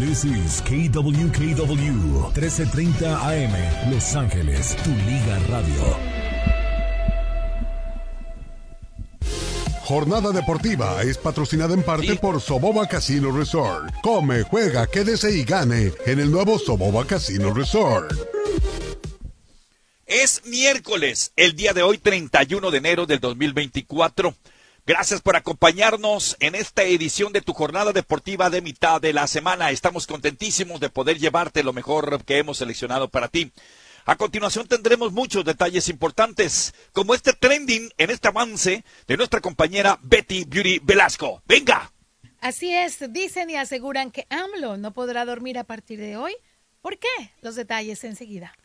This is KWKW 1330 AM Los Ángeles, tu liga radio. Jornada deportiva es patrocinada en parte por Soboba Casino Resort. Come, juega, quédese y gane en el nuevo Soboba Casino Resort. Es miércoles, el día de hoy 31 de enero del 2024. Gracias por acompañarnos en esta edición de tu jornada deportiva de mitad de la semana. Estamos contentísimos de poder llevarte lo mejor que hemos seleccionado para ti. A continuación tendremos muchos detalles importantes, como este trending en este avance de nuestra compañera Betty Beauty Velasco. ¡Venga! Así es, dicen y aseguran que AMLO no podrá dormir a partir de hoy. ¿Por qué? Los detalles enseguida.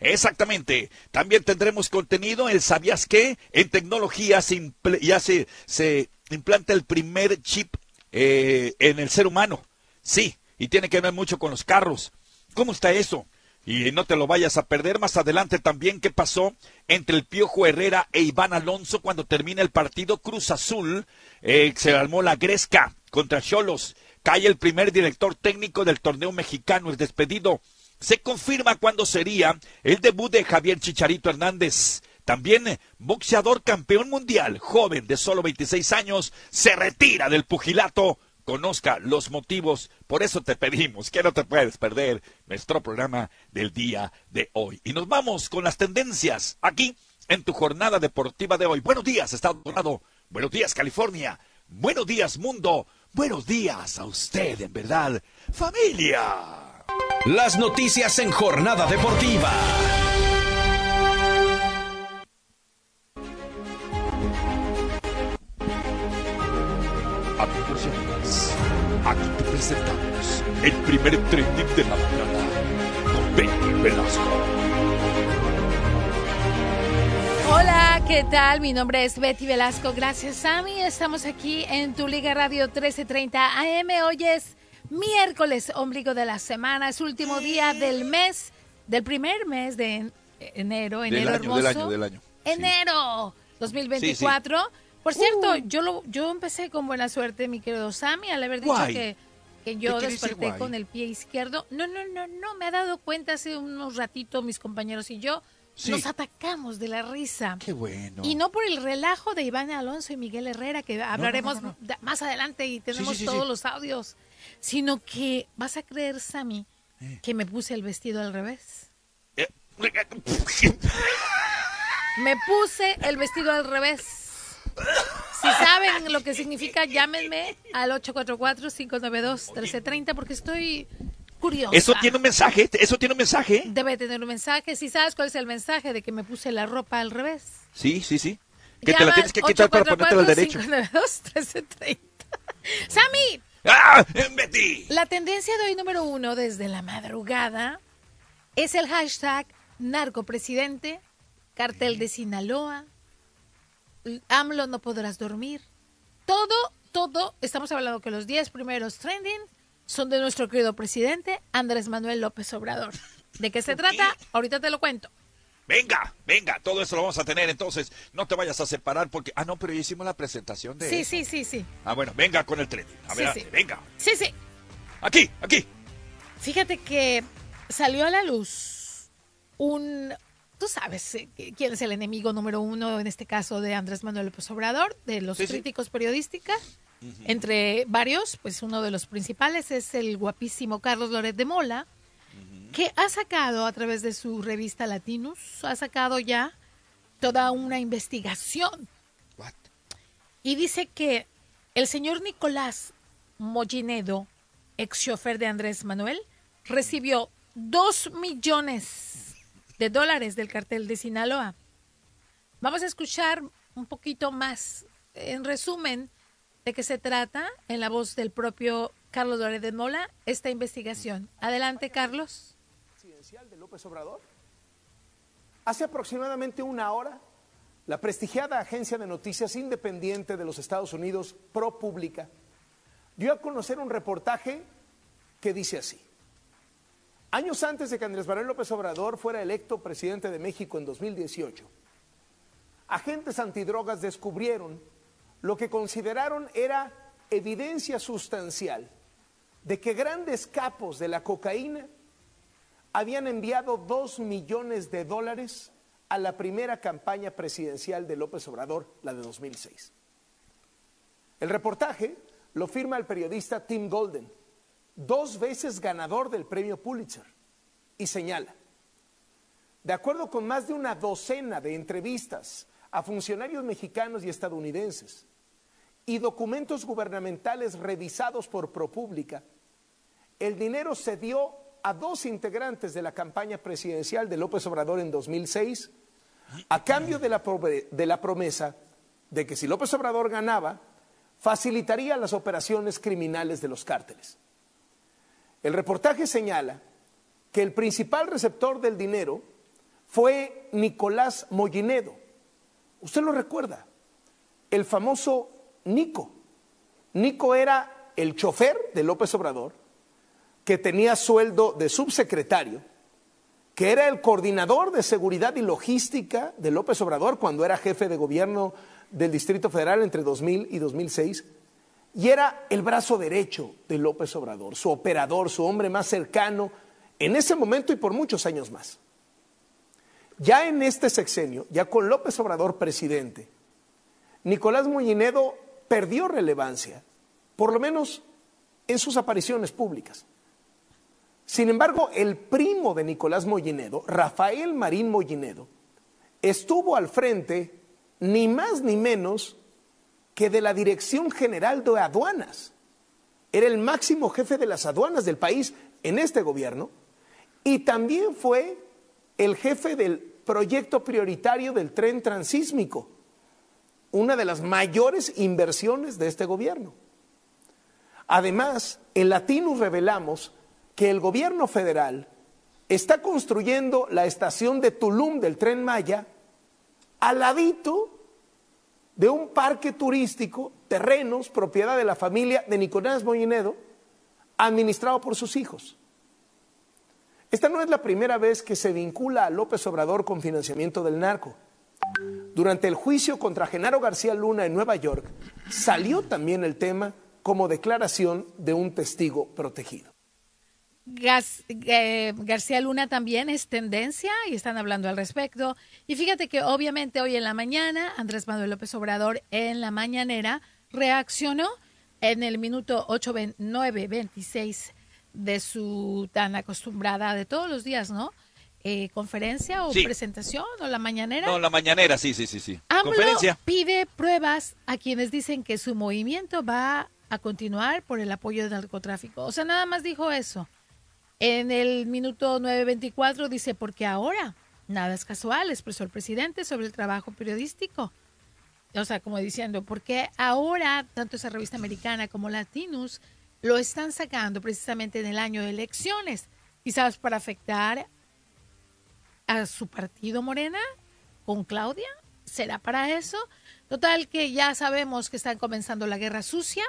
Exactamente. También tendremos contenido el ¿Sabías qué? En tecnología se ya se, se, implanta el primer chip eh, en el ser humano. Sí, y tiene que ver mucho con los carros. ¿Cómo está eso? Y no te lo vayas a perder más adelante también qué pasó entre el Piojo Herrera e Iván Alonso cuando termina el partido Cruz Azul. Eh, se armó la gresca contra Cholos. Cae el primer director técnico del torneo mexicano, el despedido se confirma cuándo sería el debut de Javier Chicharito Hernández. También boxeador campeón mundial, joven de solo 26 años, se retira del pugilato. Conozca los motivos, por eso te pedimos que no te puedes perder nuestro programa del día de hoy. Y nos vamos con las tendencias aquí en tu jornada deportiva de hoy. Buenos días, Estado Dorado. Buenos días, California. Buenos días, mundo. Buenos días a usted, en verdad. Familia. Las noticias en Jornada Deportiva. Amigos aquí te presentamos el primer trending de la mañana con Betty Velasco. Hola, ¿qué tal? Mi nombre es Betty Velasco. Gracias, Sammy. Estamos aquí en tu Liga Radio 1330 AM. Hoy es miércoles, ombligo de la semana, es último día del mes, del primer mes de enero, enero del año, Del año, del año. Enero 2024. Por cierto, uh. yo lo, yo empecé con buena suerte, mi querido Sammy, al haber dicho que, que yo desperté con el pie izquierdo. No, no, no, no, me ha dado cuenta hace unos ratitos mis compañeros y yo. Nos atacamos de la risa. Qué bueno. Y no por el relajo de Iván Alonso y Miguel Herrera, que hablaremos más adelante y tenemos todos los audios sino que vas a creer, Sammy, eh. que me puse el vestido al revés. Eh. me puse el vestido al revés. Si saben lo que significa, llámenme al 844-592-1330 porque estoy curiosa. ¿Eso tiene un mensaje? ¿Eso tiene un mensaje? Debe tener un mensaje. Si sabes cuál es el mensaje de que me puse la ropa al revés. Sí, sí, sí. Que te la tienes que quitar para ponértela al derecho. 592-1330. Sammy, ¡Ah! Betty. La tendencia de hoy número uno desde la madrugada es el hashtag narcopresidente, cartel de Sinaloa, AMLO no podrás dormir. Todo, todo, estamos hablando que los 10 primeros trending son de nuestro querido presidente Andrés Manuel López Obrador. ¿De qué se trata? Ahorita te lo cuento. Venga, venga, todo eso lo vamos a tener, entonces no te vayas a separar porque... Ah, no, pero ya hicimos la presentación de... Sí, sí, sí, sí. Ah, bueno, venga con el tren. A ver, venga. Sí, sí. Aquí, aquí. Fíjate que salió a la luz un... Tú sabes eh, quién es el enemigo número uno, en este caso de Andrés Manuel López Obrador, de los críticos periodísticos. Entre varios, pues uno de los principales es el guapísimo Carlos Loret de Mola, que ha sacado a través de su revista Latinus, ha sacado ya toda una investigación. Y dice que el señor Nicolás Mollinedo, ex chofer de Andrés Manuel, recibió dos millones de dólares del cartel de Sinaloa. Vamos a escuchar un poquito más, en resumen, de qué se trata en la voz del propio Carlos Dórez de Mola esta investigación. Adelante, Carlos de López Obrador? Hace aproximadamente una hora, la prestigiada agencia de noticias independiente de los Estados Unidos, ProPublica, dio a conocer un reportaje que dice así. Años antes de que Andrés Manuel López Obrador fuera electo presidente de México en 2018, agentes antidrogas descubrieron lo que consideraron era evidencia sustancial de que grandes capos de la cocaína habían enviado dos millones de dólares a la primera campaña presidencial de López Obrador, la de 2006. El reportaje lo firma el periodista Tim Golden, dos veces ganador del premio Pulitzer, y señala, de acuerdo con más de una docena de entrevistas a funcionarios mexicanos y estadounidenses y documentos gubernamentales revisados por ProPública, el dinero se dio a dos integrantes de la campaña presidencial de López Obrador en 2006 a cambio de la, de la promesa de que si López Obrador ganaba, facilitaría las operaciones criminales de los cárteles. El reportaje señala que el principal receptor del dinero fue Nicolás Mollinedo. Usted lo recuerda, el famoso Nico. Nico era el chofer de López Obrador, que tenía sueldo de subsecretario, que era el coordinador de seguridad y logística de López Obrador cuando era jefe de gobierno del Distrito Federal entre 2000 y 2006, y era el brazo derecho de López Obrador, su operador, su hombre más cercano en ese momento y por muchos años más. Ya en este sexenio, ya con López Obrador presidente, Nicolás Mollinedo perdió relevancia, por lo menos en sus apariciones públicas. Sin embargo, el primo de Nicolás Mollinedo, Rafael Marín Mollinedo, estuvo al frente ni más ni menos que de la Dirección General de Aduanas. Era el máximo jefe de las aduanas del país en este gobierno y también fue el jefe del proyecto prioritario del tren transísmico, una de las mayores inversiones de este gobierno. Además, en Latinus revelamos que el gobierno federal está construyendo la estación de Tulum del tren Maya al ladito de un parque turístico, terrenos, propiedad de la familia de Nicolás Mollinedo, administrado por sus hijos. Esta no es la primera vez que se vincula a López Obrador con financiamiento del narco. Durante el juicio contra Genaro García Luna en Nueva York, salió también el tema como declaración de un testigo protegido. Eh, García Luna también es tendencia y están hablando al respecto. Y fíjate que obviamente hoy en la mañana Andrés Manuel López Obrador en la mañanera reaccionó en el minuto 8.9.26 de su tan acostumbrada de todos los días, ¿no? Eh, conferencia o presentación o la mañanera. No, la mañanera, sí, sí, sí, sí. conferencia. pide pruebas a quienes dicen que su movimiento va a continuar por el apoyo del narcotráfico. O sea, nada más dijo eso. En el minuto 9.24 dice, porque ahora nada es casual, expresó el presidente sobre el trabajo periodístico. O sea, como diciendo, porque ahora tanto esa revista americana como Latinus lo están sacando precisamente en el año de elecciones, quizás para afectar a su partido Morena con Claudia. ¿Será para eso? Total que ya sabemos que están comenzando la guerra sucia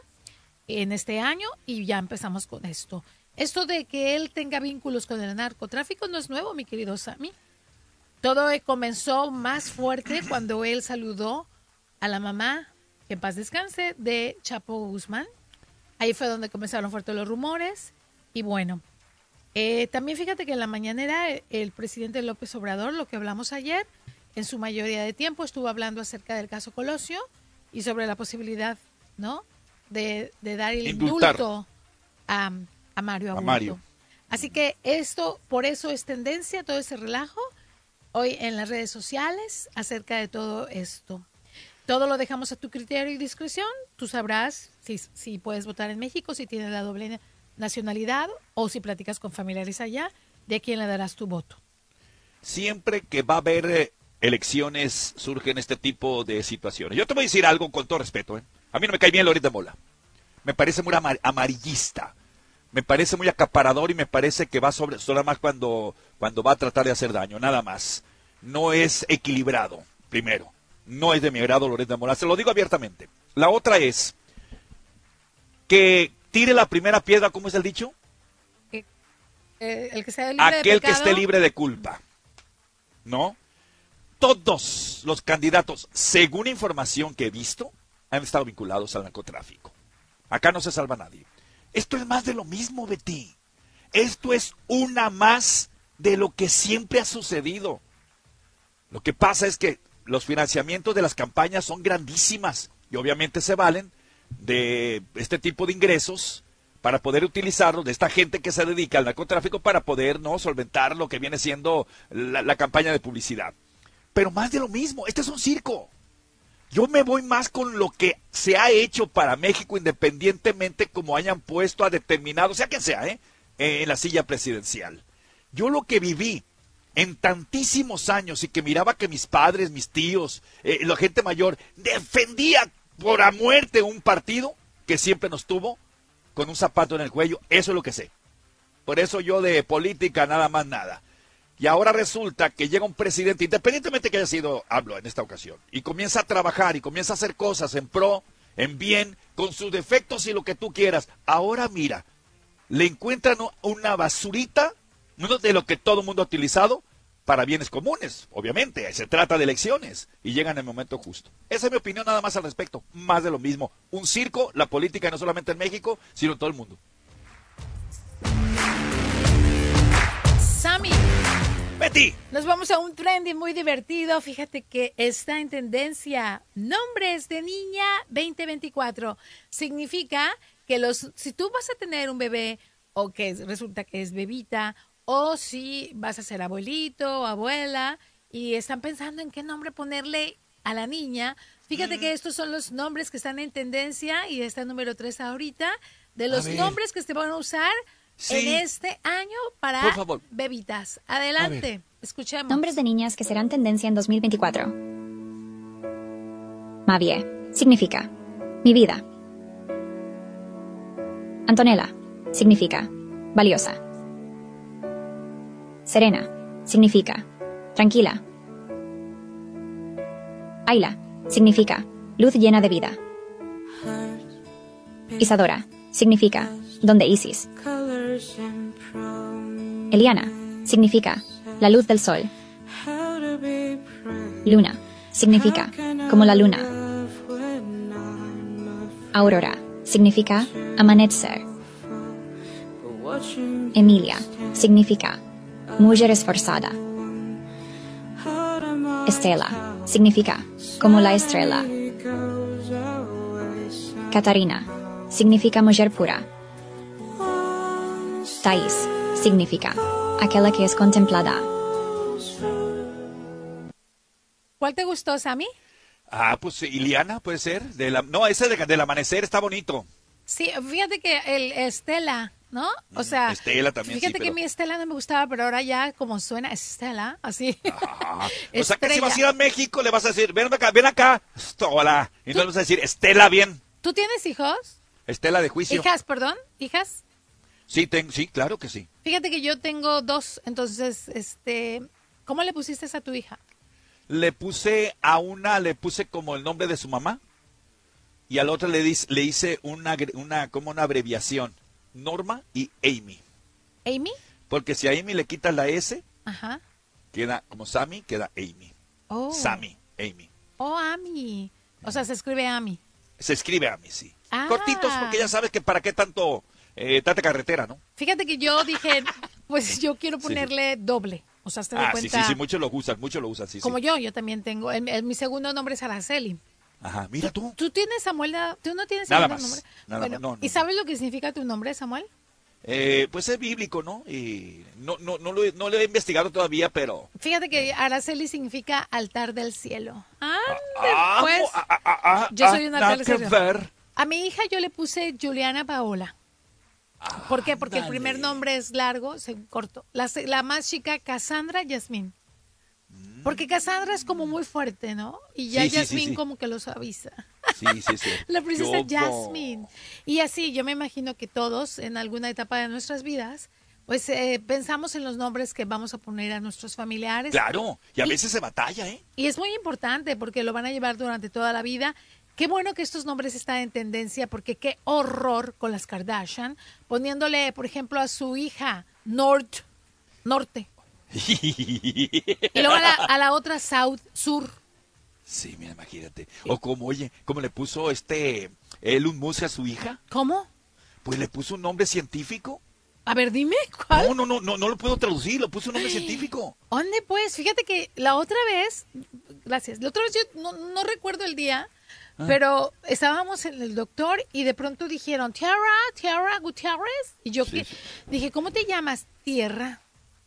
en este año y ya empezamos con esto. Esto de que él tenga vínculos con el narcotráfico no es nuevo, mi querido Sammy. Todo comenzó más fuerte cuando él saludó a la mamá, que en paz descanse, de Chapo Guzmán. Ahí fue donde comenzaron fuertes los rumores. Y bueno, eh, también fíjate que en la mañanera el presidente López Obrador, lo que hablamos ayer, en su mayoría de tiempo estuvo hablando acerca del caso Colosio y sobre la posibilidad, ¿no? De, dar el indulto a, a Mario Mario. Así que esto, por eso es tendencia, todo ese relajo hoy en las redes sociales acerca de todo esto. Todo lo dejamos a tu criterio y discreción. Tú sabrás si, si puedes votar en México, si tienes la doble nacionalidad o si platicas con familiares allá, de quién le darás tu voto. Siempre que va a haber eh, elecciones surgen este tipo de situaciones. Yo te voy a decir algo con todo respeto. ¿eh? A mí no me cae bien Lorita Mola. Me parece muy amarillista me parece muy acaparador y me parece que va sobre solo más cuando, cuando va a tratar de hacer daño, nada más. No es equilibrado, primero. No es de mi agrado Lorenzo Mola, se lo digo abiertamente. La otra es que tire la primera piedra, ¿cómo es el dicho? Eh, el que sea libre Aquel que esté libre de culpa. ¿No? Todos los candidatos, según información que he visto, han estado vinculados al narcotráfico. Acá no se salva nadie. Esto es más de lo mismo, Betty. Esto es una más de lo que siempre ha sucedido. Lo que pasa es que los financiamientos de las campañas son grandísimas y obviamente se valen de este tipo de ingresos para poder utilizarlos de esta gente que se dedica al narcotráfico para poder no solventar lo que viene siendo la, la campaña de publicidad. Pero más de lo mismo, este es un circo. Yo me voy más con lo que se ha hecho para México independientemente como hayan puesto a determinado, sea quien sea, ¿eh? en la silla presidencial. Yo lo que viví en tantísimos años y que miraba que mis padres, mis tíos, eh, la gente mayor defendía por a muerte un partido que siempre nos tuvo con un zapato en el cuello, eso es lo que sé. Por eso yo de política nada más nada. Y ahora resulta que llega un presidente, independientemente que haya sido hablo en esta ocasión, y comienza a trabajar y comienza a hacer cosas en pro, en bien, con sus defectos y lo que tú quieras. Ahora mira, le encuentran una basurita de lo que todo el mundo ha utilizado para bienes comunes, obviamente. Se trata de elecciones y llegan en el momento justo. Esa es mi opinión nada más al respecto. Más de lo mismo. Un circo, la política no solamente en México, sino en todo el mundo. Betty. Nos vamos a un trending muy divertido. Fíjate que está en tendencia. Nombres de niña 2024. Significa que los, si tú vas a tener un bebé o que resulta que es bebita o si vas a ser abuelito o abuela y están pensando en qué nombre ponerle a la niña, fíjate que estos son los nombres que están en tendencia y está número 3 ahorita de los nombres que se van a usar en este año para bebitas. Adelante, escuchemos. Nombres de niñas que serán tendencia en 2024. Mavie significa mi vida. Antonella significa valiosa. Serena significa tranquila. Ayla significa luz llena de vida. Isadora significa donde Isis. Eliana significa la luz del sol. Luna significa como la luna. Aurora significa amanecer. Emilia significa mujer esforzada. Estela significa como la estrella. Catarina significa mujer pura. Thais significa aquella que es contemplada. ¿Cuál te gustó, Sammy? Ah, pues Iliana puede ser. De la, no, ese del amanecer está bonito. Sí, fíjate que el Estela, ¿no? O sea, Estela también. Fíjate que mi Estela no me gustaba, pero ahora ya como suena Estela, así. o sea que si vas a ir a México le vas a decir, ven acá, ven acá. Hola. Y no le vas a decir, Estela, bien. ¿Tú tienes hijos? Estela de juicio. Hijas, perdón, hijas. Sí, ten, sí, claro que sí. Fíjate que yo tengo dos, entonces, este, ¿cómo le pusiste a tu hija? Le puse a una, le puse como el nombre de su mamá y al otro le, le hice una, una, como una abreviación, Norma y Amy. ¿Amy? Porque si a Amy le quitas la S, Ajá. queda como Sammy, queda Amy. Oh. Sammy, Amy. Oh, Amy. O sea, se escribe Amy. Se escribe Amy, sí. Ah. Cortitos, porque ya sabes que para qué tanto eh, tanta carretera, ¿no? Fíjate que yo dije, pues yo quiero ponerle doble. O sea, te ah, cuenta. Sí, sí, sí, muchos lo usan, muchos lo usan, sí. Como yo, yo también tengo. mi segundo nombre es Araceli. Ajá, mira tú. ¿Tú tienes Samuel? ¿Tú no tienes nada más, nombre? Nada bueno, no, ¿Y sabes lo que significa tu nombre, Samuel? Eh, pues es bíblico, ¿no? Y no, no, no, lo, no lo he investigado todavía, pero... Fíjate que Araceli significa altar del cielo. Ah, ah pues, ah, ah, yo soy un altar del cielo. A mi hija yo le puse Juliana Paola. ¿Por qué? Porque el primer nombre es largo, se cortó. La, la más chica, Cassandra Yasmín. Porque Cassandra es como muy fuerte, ¿no? Y ya Yasmín como que lo suaviza. Sí, sí, sí. la princesa Yasmín. Y así, yo me imagino que todos, en alguna etapa de nuestras vidas, pues eh, pensamos en los nombres que vamos a poner a nuestros familiares. Claro, y a veces se batalla, ¿eh? Y es muy importante porque lo van a llevar durante toda la vida. Qué bueno que estos nombres están en tendencia porque qué horror con las Kardashian, poniéndole, por ejemplo, a su hija North, Norte. y luego a la, otra South, Sur. Sí, mira, imagínate. O como, oye, como le puso este Elon Musk a su hija. ¿Cómo? Pues le puso un nombre científico. A ver, dime, ¿cuál? No, no, no, no, no lo puedo traducir, lo puso un nombre científico. ¿Dónde pues? Fíjate que la otra vez, gracias, la otra vez yo no, no recuerdo el día, Ah. pero estábamos en el doctor y de pronto dijeron, Tierra, Tierra Gutiérrez. Y yo Sí, que- sí. dije, ¿cómo te llamas? Tierra.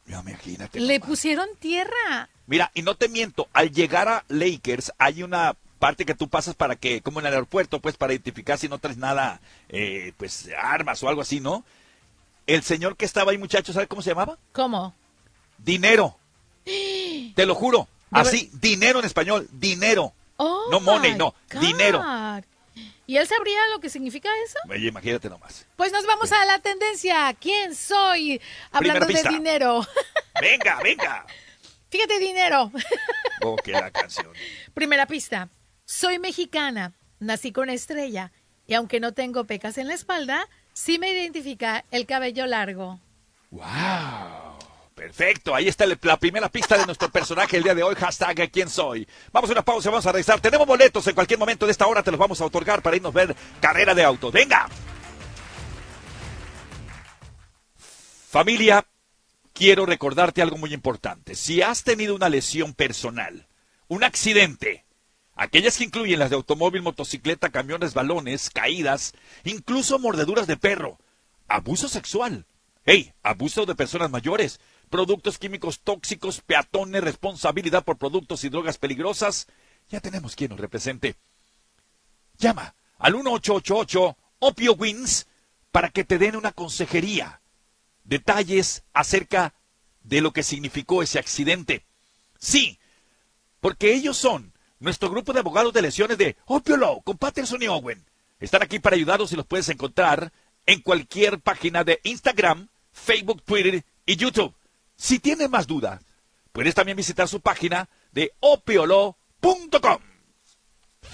Ya, imagínate. Le pusieron tierra. Mira, y no te miento, al llegar a Lakers hay una parte que tú pasas para que, como en el aeropuerto, pues para identificar si no traes nada, eh, pues armas o algo así, ¿no? El señor que estaba ahí, muchachos, ¿sabe cómo se llamaba? ¿Cómo? Dinero. Te lo juro. Así, dinero en español, dinero. Oh, No money, no, God. dinero. ¿Y él sabría lo que significa eso? Oye, imagínate nomás. Pues nos vamos a la tendencia. ¿Quién soy? Hablando de dinero. Venga, venga. Fíjate, dinero. Oh, que la canción. Primera pista. Soy mexicana, nací con estrella y aunque no tengo pecas en la espalda, sí me identifica el cabello largo. ¡Wow! Perfecto, ahí está la primera pista de nuestro personaje el día de hoy, hashtag ¿Quién soy? Vamos a una pausa, vamos a regresar. Tenemos boletos en cualquier momento de esta hora, te los vamos a otorgar para irnos a ver carrera de auto. ¡Venga! Familia, quiero recordarte algo muy importante. Si has tenido una lesión personal, un accidente, aquellas que incluyen las de automóvil, motocicleta, camiones, balones, caídas, incluso mordeduras de perro, abuso sexual, hey, abuso de personas mayores, productos químicos tóxicos, peatones, responsabilidad por productos y drogas peligrosas, ya tenemos quien nos represente. Llama al 1888 Opio Wins para que te den una consejería detalles acerca de lo que significó ese accidente. Sí, porque ellos son nuestro grupo de abogados de lesiones de Opio Law con Patterson y Owen. Están aquí para ayudarlos y los puedes encontrar en cualquier página de Instagram, Facebook, Twitter y YouTube. Si tienes más dudas, puedes también visitar su página de opiolo.com.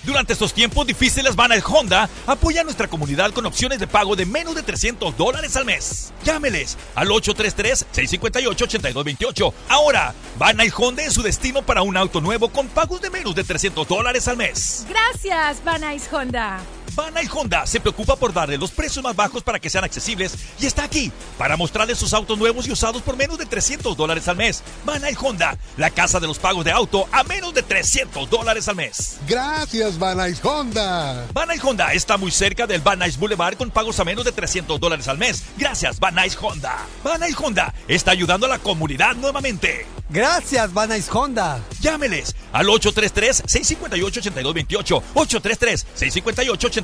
Durante estos tiempos difíciles, Van Honda apoya a nuestra comunidad con opciones de pago de menos de 300 dólares al mes. Llámeles al 833-658-8228. Ahora, Van Honda es su destino para un auto nuevo con pagos de menos de 300 dólares al mes. Gracias, Banais Honda. Van Honda se preocupa por darle los precios más bajos para que sean accesibles y está aquí para mostrarles sus autos nuevos y usados por menos de 300 dólares al mes. Van Honda, la casa de los pagos de auto a menos de 300 dólares al mes. Gracias, Van Honda. Van Honda está muy cerca del Van Nuys Boulevard con pagos a menos de 300 dólares al mes. Gracias, Van Nuys Honda. Van Nuys Honda está ayudando a la comunidad nuevamente. Gracias, Van Nuys Honda. Llámeles al 833-658-8228,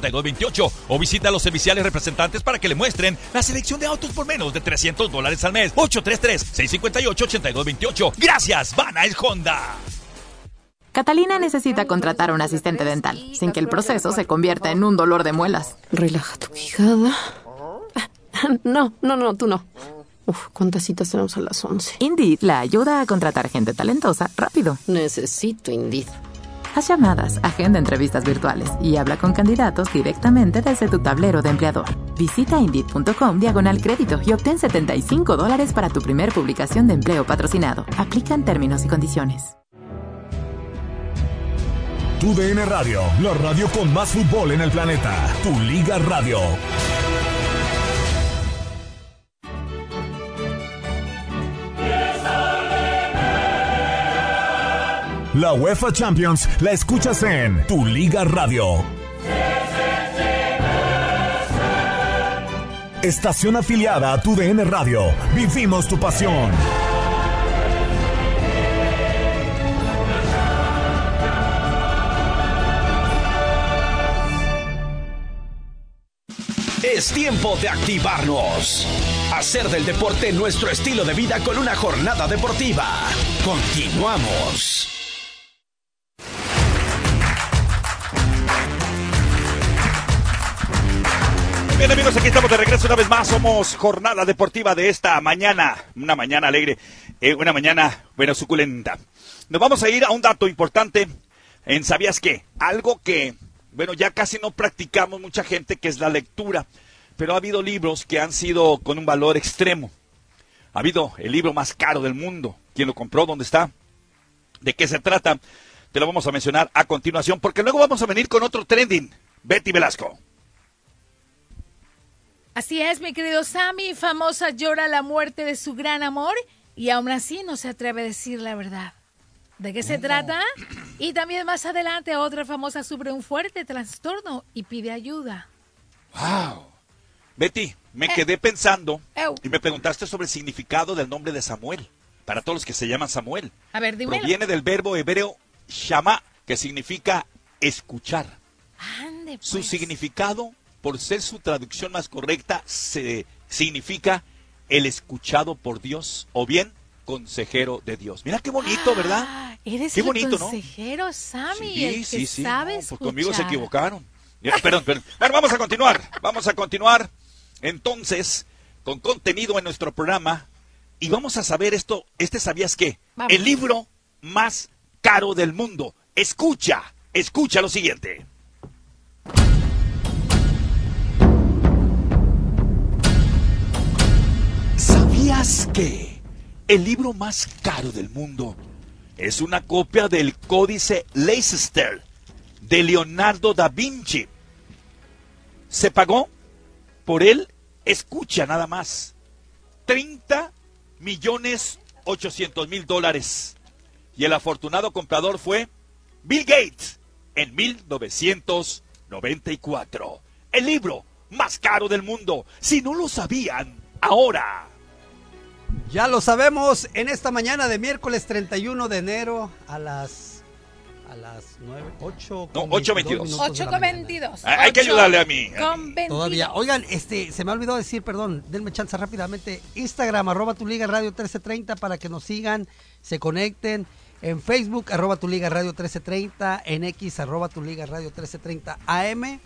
833-658-8228 o visita a los serviciales representantes para que le muestren la selección de autos por menos de 300 dólares al mes. 833-658-8228. Gracias, Van Nuys Honda. Catalina necesita contratar a un asistente dental, sin que el proceso se convierta en un dolor de muelas. Relaja tu quijada. No, no, no, tú no. Uf, ¿cuántas citas tenemos a las 11? Indeed la ayuda a contratar gente talentosa rápido. Necesito Indeed. Haz llamadas, agenda entrevistas virtuales y habla con candidatos directamente desde tu tablero de empleador. Visita Indeed.com diagonal crédito y obtén 75 dólares para tu primer publicación de empleo patrocinado. Aplican términos y condiciones. Tu DN Radio, la radio con más fútbol en el planeta. Tu Liga Radio. La UEFA Champions la escuchas en Tu Liga Radio. Estación afiliada a Tu DN Radio. Vivimos tu pasión. Es tiempo de activarnos. Hacer del deporte nuestro estilo de vida con una jornada deportiva. Continuamos. Bien amigos, aquí estamos de regreso una vez más. Somos jornada deportiva de esta mañana. Una mañana alegre, eh, una mañana, bueno, suculenta. Nos vamos a ir a un dato importante en ¿Sabías qué? Algo que, bueno, ya casi no practicamos mucha gente, que es la lectura. Pero ha habido libros que han sido con un valor extremo. Ha habido el libro más caro del mundo. ¿Quién lo compró? ¿Dónde está? ¿De qué se trata? Te lo vamos a mencionar a continuación, porque luego vamos a venir con otro trending. Betty Velasco. Así es, mi querido Sammy. Famosa llora la muerte de su gran amor y aún así no se atreve a decir la verdad. ¿De qué se trata? Y también más adelante otra famosa sufre un fuerte trastorno y pide ayuda. ¡Wow! Betty, me Eh. quedé pensando Ew. y me preguntaste sobre el significado del nombre de Samuel. Para todos los que se llaman Samuel. A ver, dime. Proviene del verbo hebreo shama, que significa escuchar. Ande, Su pues. significado, por ser su traducción más correcta, se, significa el escuchado por Dios o bien consejero de Dios. Mira qué bonito, ¿verdad? Ah, Eres Qué el bonito, ¿no? consejero, Sammy, Sí, el que sí, sí. No, pues conmigo se equivocaron. Perdón, perdón. Bueno, vamos a continuar. Vamos a continuar entonces con contenido en nuestro programa y vamos a saber esto. Este sabías qué? Vamos. El libro más caro del mundo. Escucha, escucha lo siguiente. ¿Sabías que el libro más caro del mundo es una copia del Códice Leicester de Leonardo da Vinci? Se pagó por él, escucha nada más, 30 millones 800 mil dólares. Y el afortunado comprador fue Bill Gates en 1994. El libro más caro del mundo. Si no lo sabían, ahora. Ya lo sabemos en esta mañana de miércoles 31 de enero a las a las 9, 8 No, 8:22. 8 con 22. Hay- que ayudarle a mí. Con 22. Todavía. Oigan, este, se me olvidó decir, perdón, denme chance rápidamente. Instagram, arroba tu liga radio 1330 para que nos sigan, se conecten. En Facebook, arroba tu liga radio 1330. En X, arroba tu liga radio 1330 AM.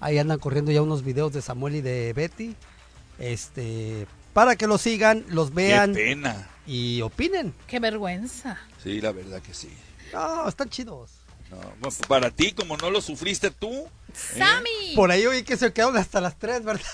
Ahí andan corriendo ya unos videos de Samuel y de Betty. Este, para que los sigan, los vean Qué pena. y opinen. Qué vergüenza. Sí, la verdad que sí. No, están chidos. No, bueno, para ti, como no lo sufriste tú. ¿eh? Sammy. Por ahí oí que se quedaron hasta las 3, ¿verdad?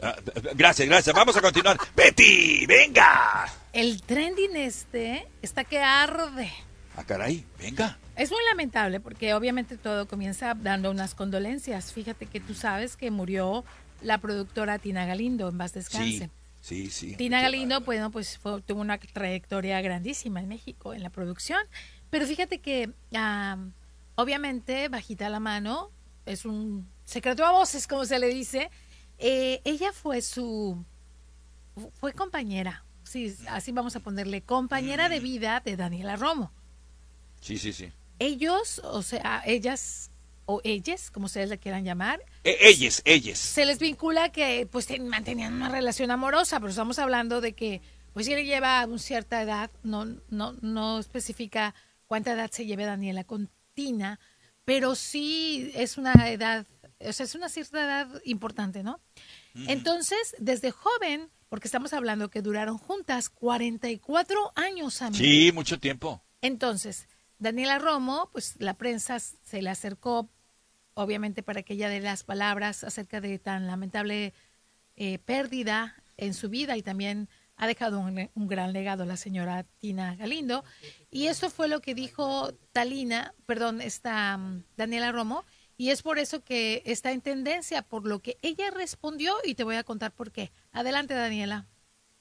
Ah, gracias, gracias. Vamos a continuar. Betty, venga. El trending este está que arde. Ah, caray, venga. Es muy lamentable porque obviamente todo comienza dando unas condolencias. Fíjate que tú sabes que murió la productora Tina Galindo, en paz descanse. Sí, sí, sí. Tina Galindo, bueno, pues fue- tuvo una trayectoria grandísima en México en la producción, pero fíjate que ah, obviamente bajita la mano es un secreto a voces, como se le dice. Eh, ella fue su fue compañera, sí, así vamos a ponerle compañera de vida de Daniela Romo. Sí, sí, sí. Ellos, o sea, ellas o ellas, como ustedes le quieran llamar, Eh, ellas, ellas. se les vincula que pues ten- mantenían una relación amorosa, pero estamos hablando de que pues él lleva una cierta edad, no, no, no especifica cuánta edad se lleve Daniela con Tina, pero sí es una edad, o sea, es una cierta edad importante, ¿no? Entonces, desde joven, porque estamos hablando que duraron juntas 44 años, amigos. Sí, mucho tiempo. Entonces, Daniela Romo, pues la prensa se le acercó, obviamente, para que ella dé las palabras acerca de tan lamentable eh, pérdida en su vida y también ha dejado un, gran legado la señora Tina Galindo. Y eso fue lo que dijo Talina, perdón, esta mm, Daniela Romo, y es por eso que está en tendencia, por lo que ella respondió y te voy a contar por qué. Adelante, Daniela.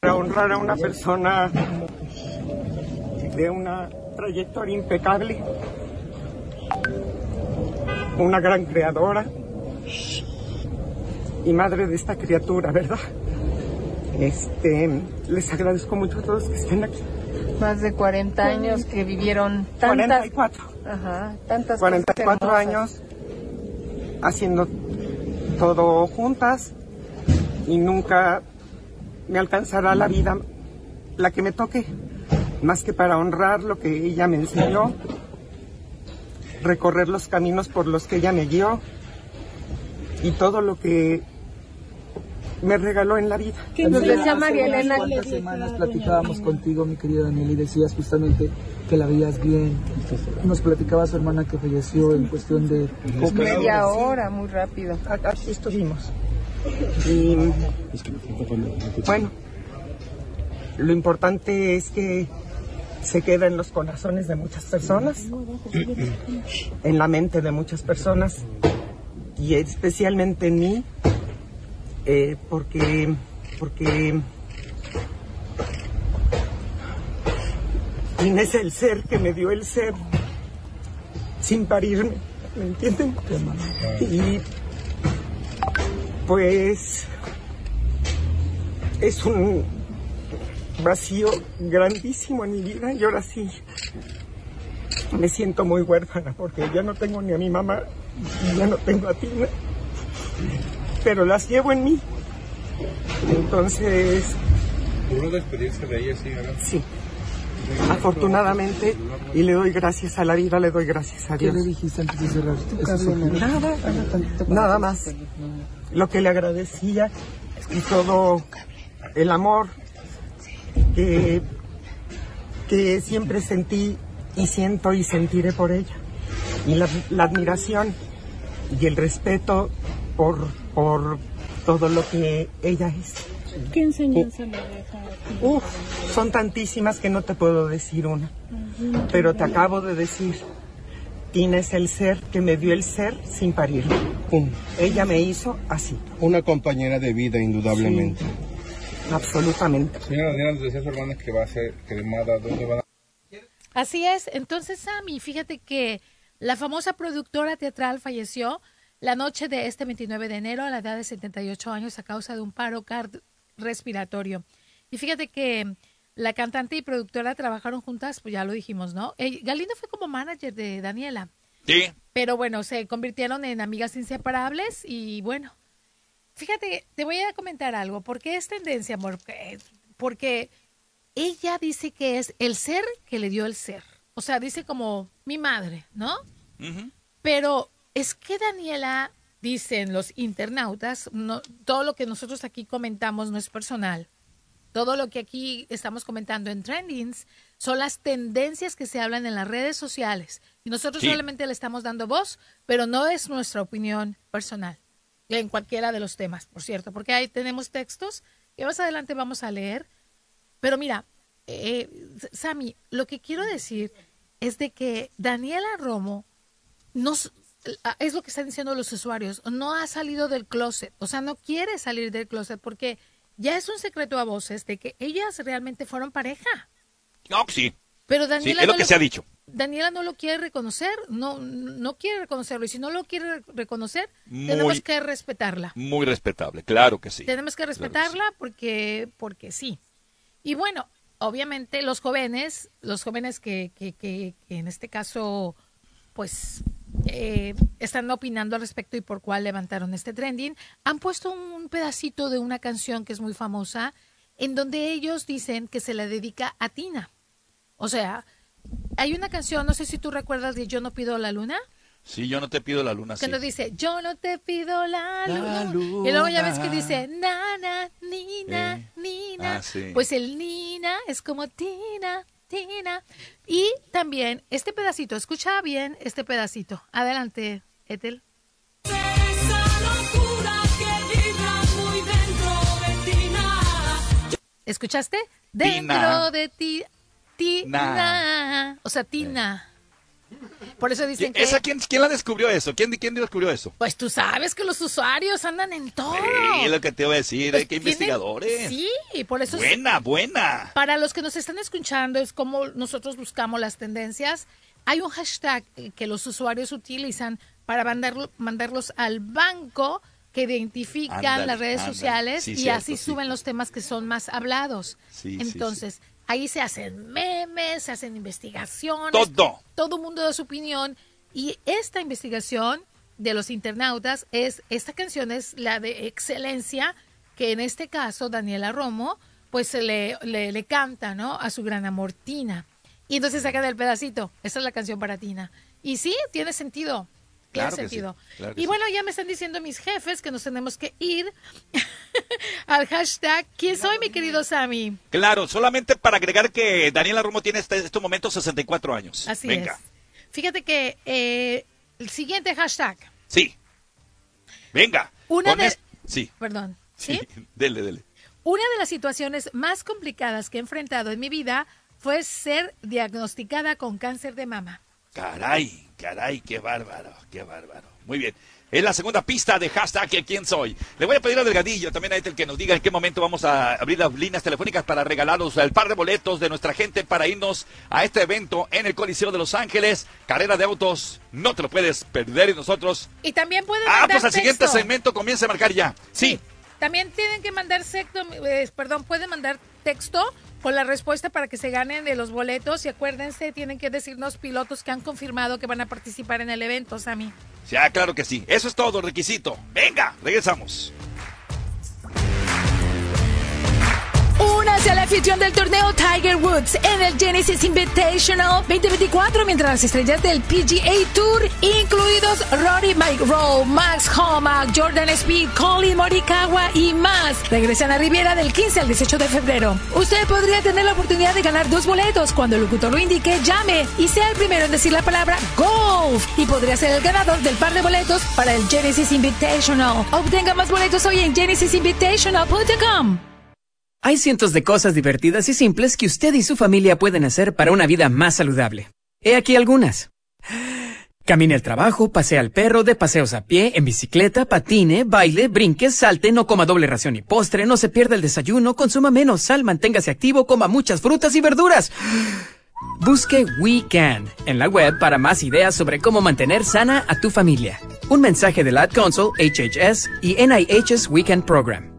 Para honrar a una persona de una trayectoria impecable, una gran creadora y madre de esta criatura, ¿verdad? Este, les agradezco mucho a todos que estén aquí. Más de 40 años que vivieron tantas... 44. Ajá, tantas 44 cosas años haciendo todo juntas y nunca me alcanzará la vida la que me toque, más que para honrar lo que ella me enseñó, recorrer los caminos por los que ella me guió y todo lo que me regaló en la vida. Nos decía María Elena cuantas semanas platicábamos contigo, mi querida Daniel, y decías justamente que la veías bien. Nos platicaba su hermana que falleció en cuestión de pocas media hora, muy rápido. Aquí estuvimos. Y bueno, lo importante es que se queda en los corazones de muchas personas, en la mente de muchas personas y especialmente en mí eh, porque, porque Tina es el ser que me dio el ser sin parirme, ¿me entienden? Y pues es un vacío grandísimo en mi vida y ahora sí me siento muy huérfana porque ya no tengo ni a mi mamá y ya no tengo a Tina, pero las llevo en mí. Entonces... ¿Pudo despedirse de ella, señora? Sí. Afortunadamente, y le doy gracias a la vida, le doy gracias a ¿Qué Dios. le dijiste antes de cerrar? Nada, nada más. Lo que le agradecía y todo el amor que, que siempre sentí y siento y sentiré por ella. Y la, la admiración y el respeto por, por todo lo que ella es. ¿Qué enseñanza le deja? Uf, son tantísimas que no te puedo decir una. Pero te acabo de decir, Tina es el ser que me dio el ser sin parirme. Ella me hizo así. Una compañera de vida, indudablemente. Absolutamente. Señora Daniela, nos decía su hermana que va a ser cremada. ¿Dónde van a...? Así es. Entonces, Sammy, fíjate que la famosa productora teatral falleció la noche de este 29 de enero a la edad de 78 años a causa de un paro respiratorio. Y fíjate que la cantante y productora trabajaron juntas, pues ya lo dijimos, ¿no? Eh, Galindo fue como manager de Daniela. Sí. Pero bueno, se convirtieron en amigas inseparables y bueno, fíjate, te voy a comentar algo. ¿Por qué es tendencia, amor? Eh, Porque ella dice que es el ser que le dio el ser. O sea, dice como mi madre, ¿no? Pero es que Daniela, dicen los internautas, no, todo lo que nosotros aquí comentamos no es personal. Todo lo que aquí estamos comentando en Trendings son las tendencias que se hablan en las redes sociales. Y nosotros Sí. solamente le estamos dando voz, pero no es nuestra opinión personal. En cualquiera de los temas, por cierto, porque ahí tenemos textos que más adelante vamos a leer. Pero mira, eh, Sammy, lo que quiero decir es de que Daniela Romo no s- ah, es lo que están diciendo los usuarios, no ha salido del closet, o sea, no quiere salir del closet porque ya es un secreto a voces de que ellas realmente fueron pareja. No, sí. Pero Sí, Daniela es lo no que se ha dicho. Daniela no lo quiere reconocer, no no quiere reconocerlo y si no lo quiere reconocer, Muy- tenemos que respetarla. Muy respetable, claro que sí. Tenemos que Claro que sí. respetarla porque, porque sí. Y bueno, obviamente los jóvenes, los jóvenes que, que, que, que en este caso, pues, eh, están opinando al respecto y por cuál levantaron este trending, han puesto un pedacito de una canción que es muy famosa, en donde ellos dicen que se la dedica a Tina. O sea, hay una canción, no sé si tú recuerdas de Yo no pido la luna. Sí, yo no te pido la luna. Que sí. nos dice, yo no te pido la La luna. Y luego ya ves que dice, nana, nina, Eh. nina. Ah, sí. Pues el nina es como tina, tina. Y también este pedacito, escucha bien este pedacito. Adelante, Ethel. ¿Escuchaste? Dentro Tina. de ti, tina. O sea, tina. Por eso dicen que... ¿Esa quién, quién la descubrió eso? ¿Quién, quién descubrió eso? Pues tú sabes que los usuarios andan en todo. Sí, lo que te iba a decir. Pues ¿eh? ¿Qué tienen- investigadores? Sí, por eso es- Buena, buena. Para los que nos están escuchando, es como nosotros buscamos las tendencias. Hay un hashtag eh, que los usuarios utilizan para mandarlo- mandarlos al banco que identifican las redes sociales Sí, y cierto, así sí. suben los temas que son más hablados. Sí, sí, Entonces, ahí se hacen memes, se hacen investigaciones. Todo. Todo mundo da su opinión. Y esta investigación de los internautas es, esta canción es la de excelencia, que en este caso Daniela Romo, pues se le, le, le canta, ¿no? A su gran amor Tina. Y entonces saca del pedacito, esa es la canción para Tina. Y sí, tiene sentido. Tiene Claro sí, sentido. claro y sí. bueno, ya me están diciendo mis jefes que nos tenemos que ir al hashtag ¿Quién soy, mi querido Sammy? Claro, solamente para agregar que Daniela Romo tiene este, estos momentos 64 años. Así Venga. es. Fíjate que eh, el siguiente hashtag, Sí. Venga. Una de- es- Sí, perdón, ¿sí? dele, dele. Una de las situaciones más complicadas que he enfrentado en mi vida fue ser diagnosticada con cáncer de mama. Caray, caray, qué bárbaro, qué bárbaro. Muy bien. Es la segunda pista de hashtag ¿Quién soy? Le voy a pedir a Delgadillo también a este que nos diga en qué momento vamos a abrir las líneas telefónicas para regalaros el par de boletos de nuestra gente para irnos a este evento en el Coliseo de Los Ángeles. Carrera de autos, no te lo puedes perder y nosotros. Y también pueden Ah, mandar pues al siguiente segmento comienza a marcar ya. Sí. También tienen que mandar sexto, eh, perdón, pueden mandar texto con la respuesta para que se ganen de los boletos y acuérdense, tienen que decirnos pilotos que han confirmado que van a participar en el evento, Sammy. Sí, ah, claro que sí. Eso es todo, requisito. Venga, regresamos. Únase la afición del torneo Tiger Woods en el Genesis Invitational 2024 mientras las estrellas del PGA Tour, incluidos Rory McIlroy, Max Homa, Jordan Speed, Colin Morikawa y más, regresan a Riviera del 15 al 18 de febrero. Usted podría tener la oportunidad de ganar dos boletos cuando el locutor lo indique, llame y sea el primero en decir la palabra golf y podría ser el ganador del par de boletos para el Genesis Invitational. Obtenga más boletos hoy en genesisinvitational.com. Hay cientos de cosas divertidas y simples que usted y su familia pueden hacer para una vida más saludable. He aquí algunas. Camine al trabajo, pasea al perro, de paseos a pie, en bicicleta, patine, baile, brinque, salte, no coma doble ración y postre, no se pierda el desayuno, consuma menos sal, manténgase activo, coma muchas frutas y verduras. Busque We Can en la web para más ideas sobre cómo mantener sana a tu familia. Un mensaje de la Ad Council, HHS y NIH's Weekend Program.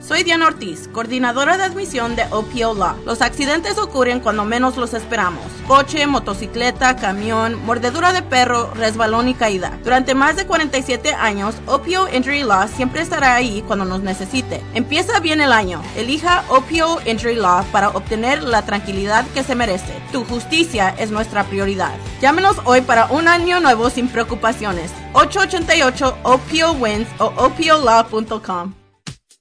Soy Diana Ortiz, coordinadora de admisión de OPO Law. Los accidentes ocurren cuando menos los esperamos. Coche, motocicleta, camión, mordedura de perro, resbalón y caída. Durante más de 47 años, OPO Injury Law siempre estará ahí cuando nos necesite. Empieza bien el año. Elija OPO Injury Law para obtener la tranquilidad que se merece. Tu justicia es nuestra prioridad. Llámenos hoy para un año nuevo sin preocupaciones. 888 OPO Wins o OPOLaw.com.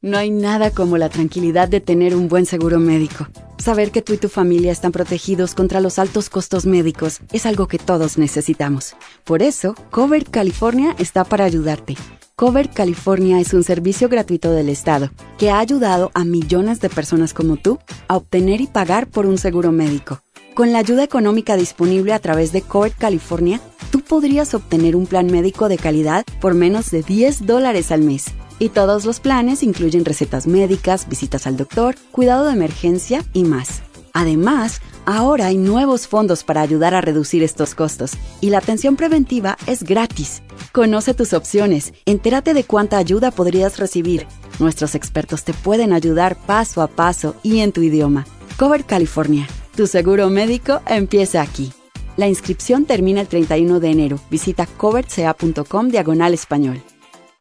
No hay nada como la tranquilidad de tener un buen seguro médico. Saber que tú y tu familia están protegidos contra los altos costos médicos es algo que todos necesitamos. Por eso, Cover California está para ayudarte. Cover California es un servicio gratuito del Estado que ha ayudado a millones de personas como tú a obtener y pagar por un seguro médico. Con la ayuda económica disponible a través de Cover California, tú podrías obtener un plan médico de calidad por menos de 10 dólares al mes. Y todos los planes incluyen recetas médicas, visitas al doctor, cuidado de emergencia y más. Además, ahora hay nuevos fondos para ayudar a reducir estos costos y la atención preventiva es gratis. Conoce tus opciones, entérate de cuánta ayuda podrías recibir. Nuestros expertos te pueden ayudar paso a paso y en tu idioma. Cover California. Tu seguro médico empieza aquí. La inscripción termina el 31 de enero. Visita coverca.com diagonal español.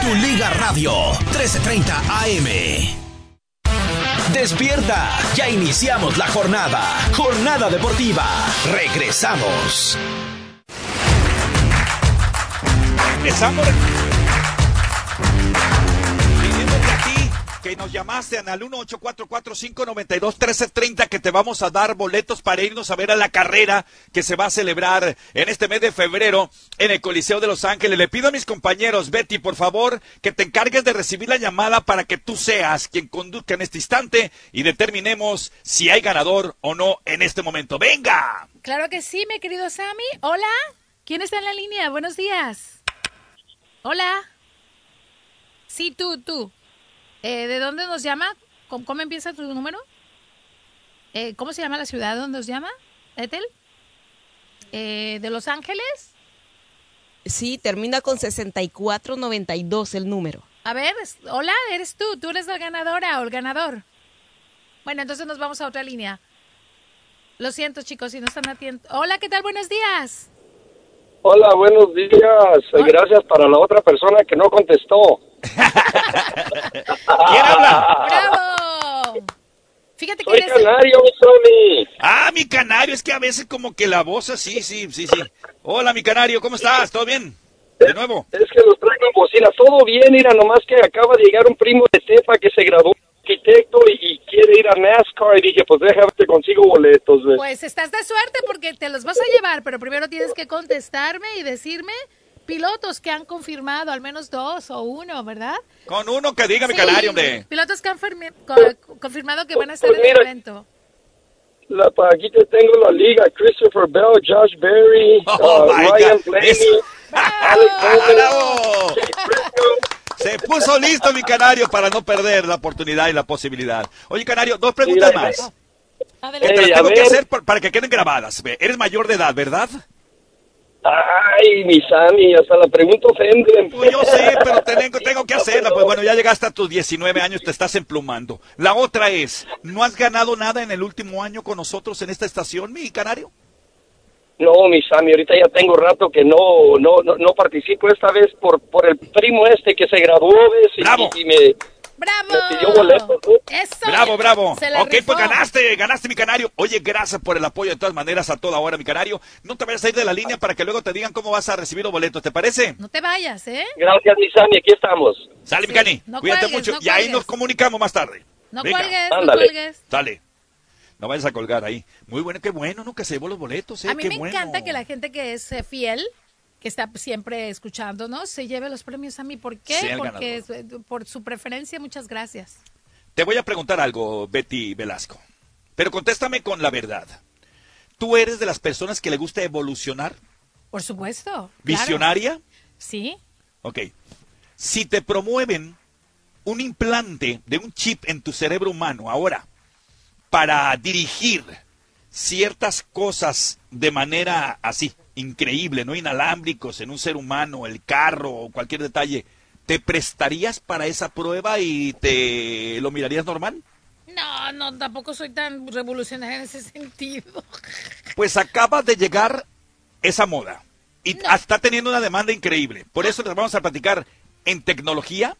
Tu Liga Radio 1330 AM. Despierta, ya iniciamos la jornada. Jornada deportiva. Regresamos. Regresamos. Que nos llamaste al 1-844-592-1330 que te vamos a dar boletos para irnos a ver a la carrera que se va a celebrar en este mes de febrero en el Coliseo de Los Ángeles. Le pido a mis compañeros, Betty, por favor, que te encargues de recibir la llamada para que tú seas quien conduzca en este instante y determinemos si hay ganador o no en este momento. ¡Venga! Claro que sí, mi querido Sammy. Hola. ¿Quién está en la línea? Buenos días. Hola. Sí, tú, tú. Eh, ¿De dónde nos llama? ¿Cómo, cómo empieza tu número? Eh, ¿Cómo se llama la ciudad donde nos llama? ¿Ethel? Eh, ¿De Los Ángeles? Sí, termina con 6492 el número. A ver, hola, eres tú, tú eres la ganadora o el ganador. Bueno, entonces nos vamos a otra línea. Lo siento, chicos, si no están atentos. Hola, ¿qué tal? Buenos días. Hola, buenos días. Gracias para la otra persona que no contestó. ¿Quién habla? ¡Bravo! Fíjate que Soy eres... canario, mi Sony. Ah, mi canario, es que a veces como que la voz así, sí, sí, sí. Hola, mi canario, ¿cómo estás? ¿Todo bien? De nuevo. Es que los traigo en bocina. Todo bien, mira, nomás que acaba de llegar un primo de Tepa que se graduó arquitecto y, y quiere ir a NASCAR y dije, pues déjame te consigo boletos. Pues estás de suerte porque te los vas a llevar, pero primero tienes que contestarme y decirme pilotos que han confirmado, al menos dos o uno, ¿verdad? Con uno que diga mi canario, hombre. Pilotos que han confirmado que van a estar Pues en el evento. La, pa- aquí te tengo la liga. Christopher Bell, Josh Berry, Oh, uh, my Ryan God. Blaney. Alex Bowman. ¡Bravo! Se puso listo mi canario para no perder la oportunidad y la posibilidad. Oye, canario, dos preguntas Mira, más. Que Ey, te las tengo que hacer para que queden grabadas. Eres mayor de edad, ¿verdad? Ay, mi Sammy, hasta la pregunta ofende. Pues yo sé, pero tengo, tengo que hacerla. Pues bueno, ya llegaste a tus 19 años, te estás emplumando. La otra es, ¿no has ganado nada en el último año con nosotros en esta estación, mi canario? No, mi Sammy, ahorita ya tengo rato que no no no, no participo esta vez por por el primo este que se graduó, ¿ves? Y, y me, ¡Bravo! me pidió boletos. ¿no? Eso. Bravo, bravo. Ok, rifó. pues ganaste, ganaste mi canario. Oye, gracias por el apoyo de todas maneras a toda hora, mi canario. No te vayas a ir de la línea para que luego te digan cómo vas a recibir los boletos, ¿te parece? No te vayas, ¿eh? Gracias, mi Sammy, aquí estamos. Sale, mi cani. no Cuídate cuelgues, mucho. no y ahí nos comunicamos más tarde. No Venga. cuelgues, no cuelgues. Sale. No vayas a colgar ahí. Muy bueno, qué bueno, ¿no? Que se llevó los boletos, ¿eh? A mí qué me bueno. encanta que la gente que es eh, fiel, que está siempre escuchándonos, se lleve los premios a mí. ¿Por qué? Porque eh, por su preferencia, muchas gracias. Te voy a preguntar algo, Betty Velasco. Pero contéstame con la verdad. ¿Tú eres de las personas que le gusta evolucionar? Por supuesto. claro. ¿Visionaria? Sí. Ok. Si te promueven un implante de un chip en tu cerebro humano ahora para dirigir ciertas cosas de manera así, increíble, no inalámbricos en un ser humano, el carro o cualquier detalle, ¿te prestarías para esa prueba y te lo mirarías normal? No, no, tampoco soy tan revolucionaria en ese sentido. Pues acaba de llegar esa moda y está teniendo una demanda increíble. Por eso les vamos a platicar en tecnología.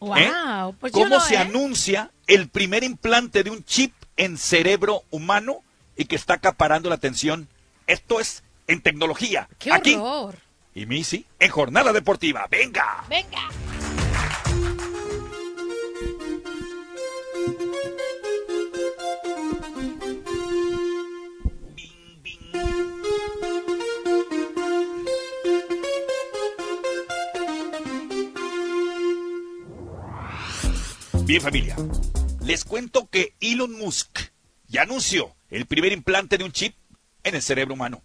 Wow, ¿eh? pues ¿Cómo no, se ¿eh? anuncia el primer implante de un chip en cerebro humano y que está acaparando la atención? Esto es en tecnología. ¡Qué Aquí. horror! Y Missy en Jornada Deportiva. ¡Venga! Venga. Bien familia, les cuento que Elon Musk ya anunció el primer implante de un chip en el cerebro humano.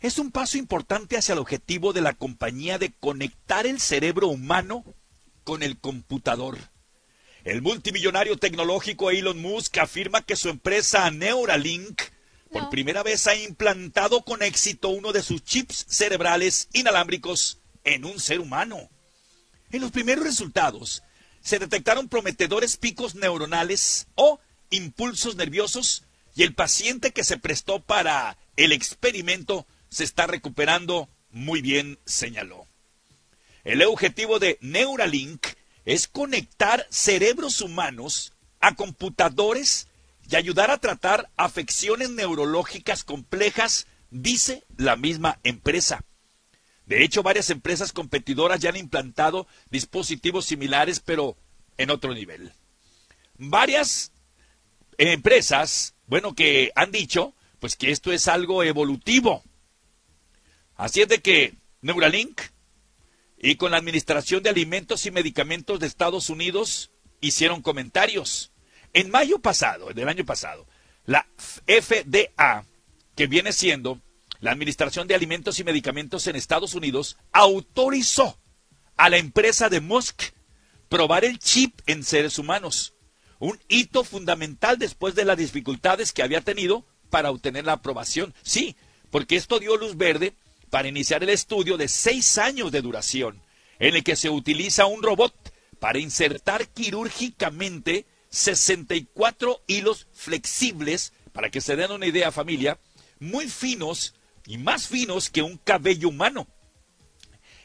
Es un paso importante hacia el objetivo de la compañía de conectar el cerebro humano con el computador. El multimillonario tecnológico Elon Musk afirma que su empresa Neuralink por primera vez ha implantado con éxito uno de sus chips cerebrales inalámbricos en un ser humano. En los primeros resultados se detectaron prometedores picos neuronales o impulsos nerviosos y el paciente que se prestó para el experimento se está recuperando muy bien, señaló. El objetivo de Neuralink es conectar cerebros humanos a computadores y ayudar a tratar afecciones neurológicas complejas, dice la misma empresa. De hecho, varias empresas competidoras ya han implantado dispositivos similares, pero en otro nivel. Varias empresas, bueno, que han dicho, pues que esto es algo evolutivo. Así es de que Neuralink y con la Administración de Alimentos y Medicamentos de Estados Unidos hicieron comentarios. En mayo pasado, en el año pasado, la FDA, que viene siendo la Administración de Alimentos y Medicamentos en Estados Unidos, autorizó a la empresa de Musk probar el chip en seres humanos. Un hito fundamental después de las dificultades que había tenido para obtener la aprobación. Sí, porque esto dio luz verde para iniciar el estudio de seis años de duración, en el que se utiliza un robot para insertar quirúrgicamente 64 hilos flexibles, para que se den una idea familia, muy finos y más finos que un cabello humano.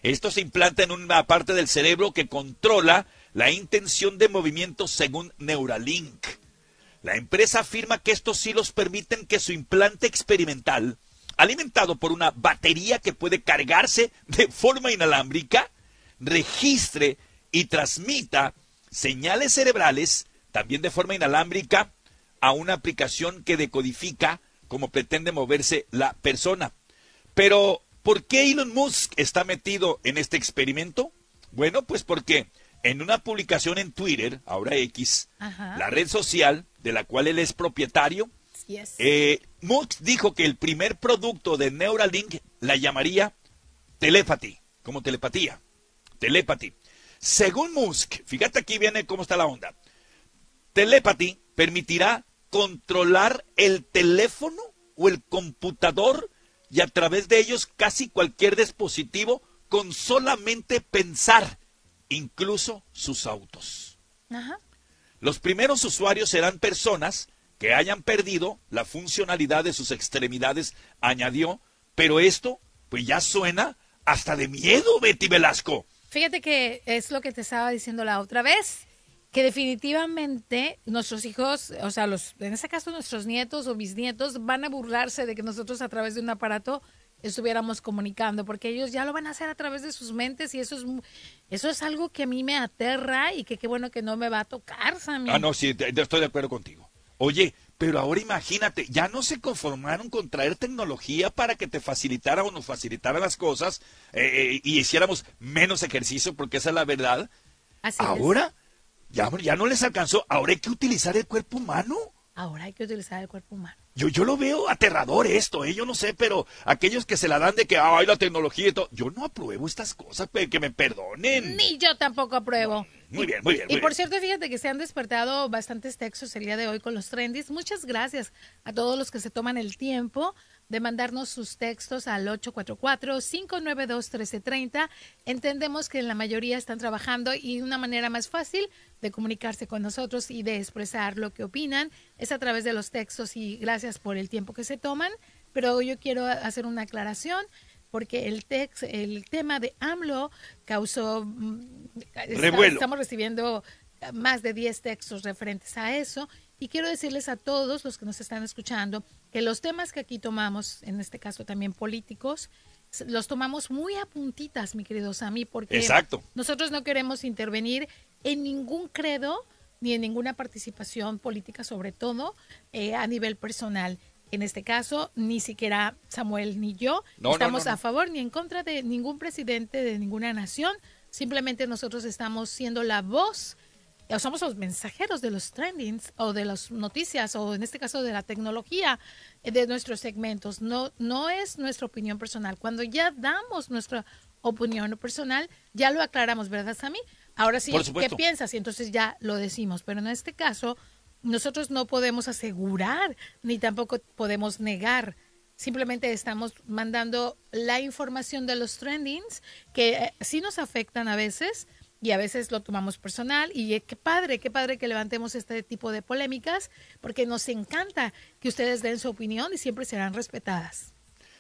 Esto se implanta en una parte del cerebro que controla la intención de movimiento según Neuralink. La empresa afirma que estos hilos permiten que su implante experimental, alimentado por una batería que puede cargarse de forma inalámbrica, registre y transmita señales cerebrales también de forma inalámbrica a una aplicación que decodifica cómo pretende moverse la persona. Pero, ¿por qué Elon Musk está metido en este experimento? Bueno, pues porque en una publicación en Twitter, ahora X, la red social de la cual él es propietario, eh, Musk dijo que el primer producto de Neuralink la llamaría telepathy, como telepatía. Telepathy. Según Musk, fíjate aquí viene cómo está la onda. Telepathy permitirá controlar el teléfono o el computador y a través de ellos casi cualquier dispositivo con solamente pensar, incluso sus autos. Los primeros usuarios serán personas que hayan perdido la funcionalidad de sus extremidades, añadió, pero esto pues ya suena hasta de miedo, Betty Velasco. Fíjate que es lo que te estaba diciendo la otra vez, que definitivamente nuestros hijos, o sea, los, en este caso nuestros nietos o bisnietos, van a burlarse de que nosotros a través de un aparato estuviéramos comunicando, porque ellos ya lo van a hacer a través de sus mentes y eso es eso es algo que a mí me aterra y que qué bueno que no me va a tocar, Sammy. Ah, no, sí, estoy de acuerdo contigo. Oye, pero ahora imagínate, ya no se conformaron con traer tecnología para que te facilitara o nos facilitara las cosas eh, eh, y hiciéramos menos ejercicio, porque esa es la verdad. ahora ya, ya no les alcanzó, ahora hay que utilizar el cuerpo humano. Ahora hay que utilizar el cuerpo humano. Yo, yo lo veo aterrador esto, ¿eh? yo no sé, pero aquellos que se la dan de que hay la tecnología y todo, yo no apruebo estas cosas, que me perdonen. Ni yo tampoco apruebo. muy bien, muy bien. y por cierto, fíjate que se han despertado bastantes textos el día de hoy con los trendis. Muchas gracias a todos los que se toman el tiempo de mandarnos sus textos al 844-592-1330. Entendemos que la mayoría están trabajando y una manera más fácil de comunicarse con nosotros y de expresar lo que opinan es a través de los textos y gracias por el tiempo que se toman. Pero yo quiero hacer una aclaración porque el text, el tema de AMLO causó mm, estamos recibiendo más de 10 textos referentes a eso y quiero decirles a todos los que nos están escuchando que los temas que aquí tomamos, en este caso también políticos, los tomamos muy a puntitas, mi querido Sammy, porque nosotros no queremos intervenir en ningún credo ni en ninguna participación política, sobre todo eh, a nivel personal. En este caso, ni siquiera Samuel ni yo estamos a favor ni en contra de ningún presidente de ninguna nación. Simplemente nosotros estamos siendo la voz somos los mensajeros de los trendings o de las noticias o en este caso de la tecnología eh, de nuestros segmentos. No, no es nuestra opinión personal. Cuando ya damos nuestra opinión personal, ya lo aclaramos, ¿verdad, Sammy? Ahora sí, ¿qué piensas? Y entonces ya lo decimos. Pero en este caso, nosotros no podemos asegurar ni tampoco podemos negar. Simplemente estamos mandando la información de los trendings que eh, sí nos afectan a veces, y a veces lo tomamos personal y eh, qué padre, qué padre que levantemos este tipo de polémicas porque nos encanta que ustedes den su opinión y siempre serán respetadas.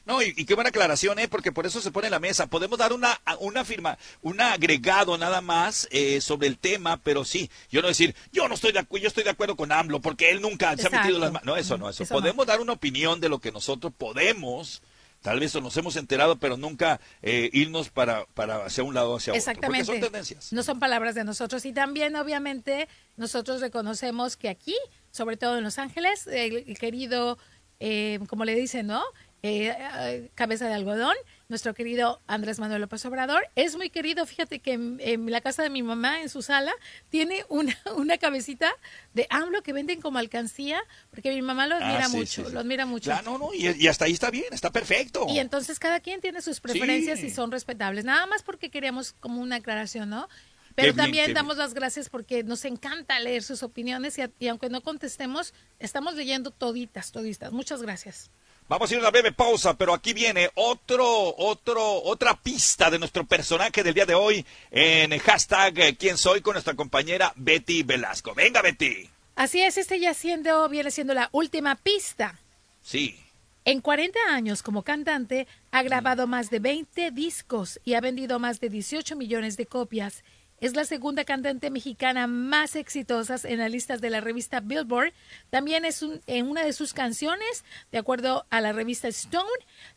No, y, qué buena aclaración, ¿eh? porque por eso se pone en la mesa. Podemos dar una, una firma, un agregado nada más eh, sobre el tema, pero sí, yo no decir, yo no estoy de yo estoy de acuerdo con AMLO, porque él nunca se ha metido las manos. No, eso no, eso. podemos dar una opinión de lo que nosotros podemos tal vez nos hemos enterado, pero nunca eh, irnos para, para hacia un lado o hacia otro. Exactamente. son tendencias. No son palabras de nosotros. Y también, obviamente, nosotros reconocemos que aquí, sobre todo en Los Ángeles, el, querido, eh, como le dicen, ¿no? Eh, cabeza de algodón, nuestro querido Andrés Manuel López Obrador. Es muy querido, fíjate que en, la casa de mi mamá, en su sala, tiene una, una cabecita de AMLO que venden como alcancía, porque mi mamá lo ah, admira mucho, lo admira mucho. no, no, y, hasta ahí está bien, está perfecto. Y entonces cada quien tiene sus preferencias y son respetables, nada más porque queríamos como una aclaración, ¿no? Pero también damos las gracias porque nos encanta leer sus opiniones y, y aunque no contestemos, estamos leyendo toditas, toditas. Muchas gracias. Vamos a ir a una breve pausa, pero aquí viene otro, otro, otra pista de nuestro personaje del día de hoy en hashtag eh, ¿Quién soy? con nuestra compañera Betty Velasco. Venga, Betty. Así es, este ya siendo, viene siendo la última pista. Sí. En 40 años como cantante, ha grabado más de 20 discos y ha vendido más de 18 millones de copias. Es la segunda cantante mexicana más exitosa en las listas de la revista Billboard. También es en una de sus canciones, de acuerdo a la revista Stone,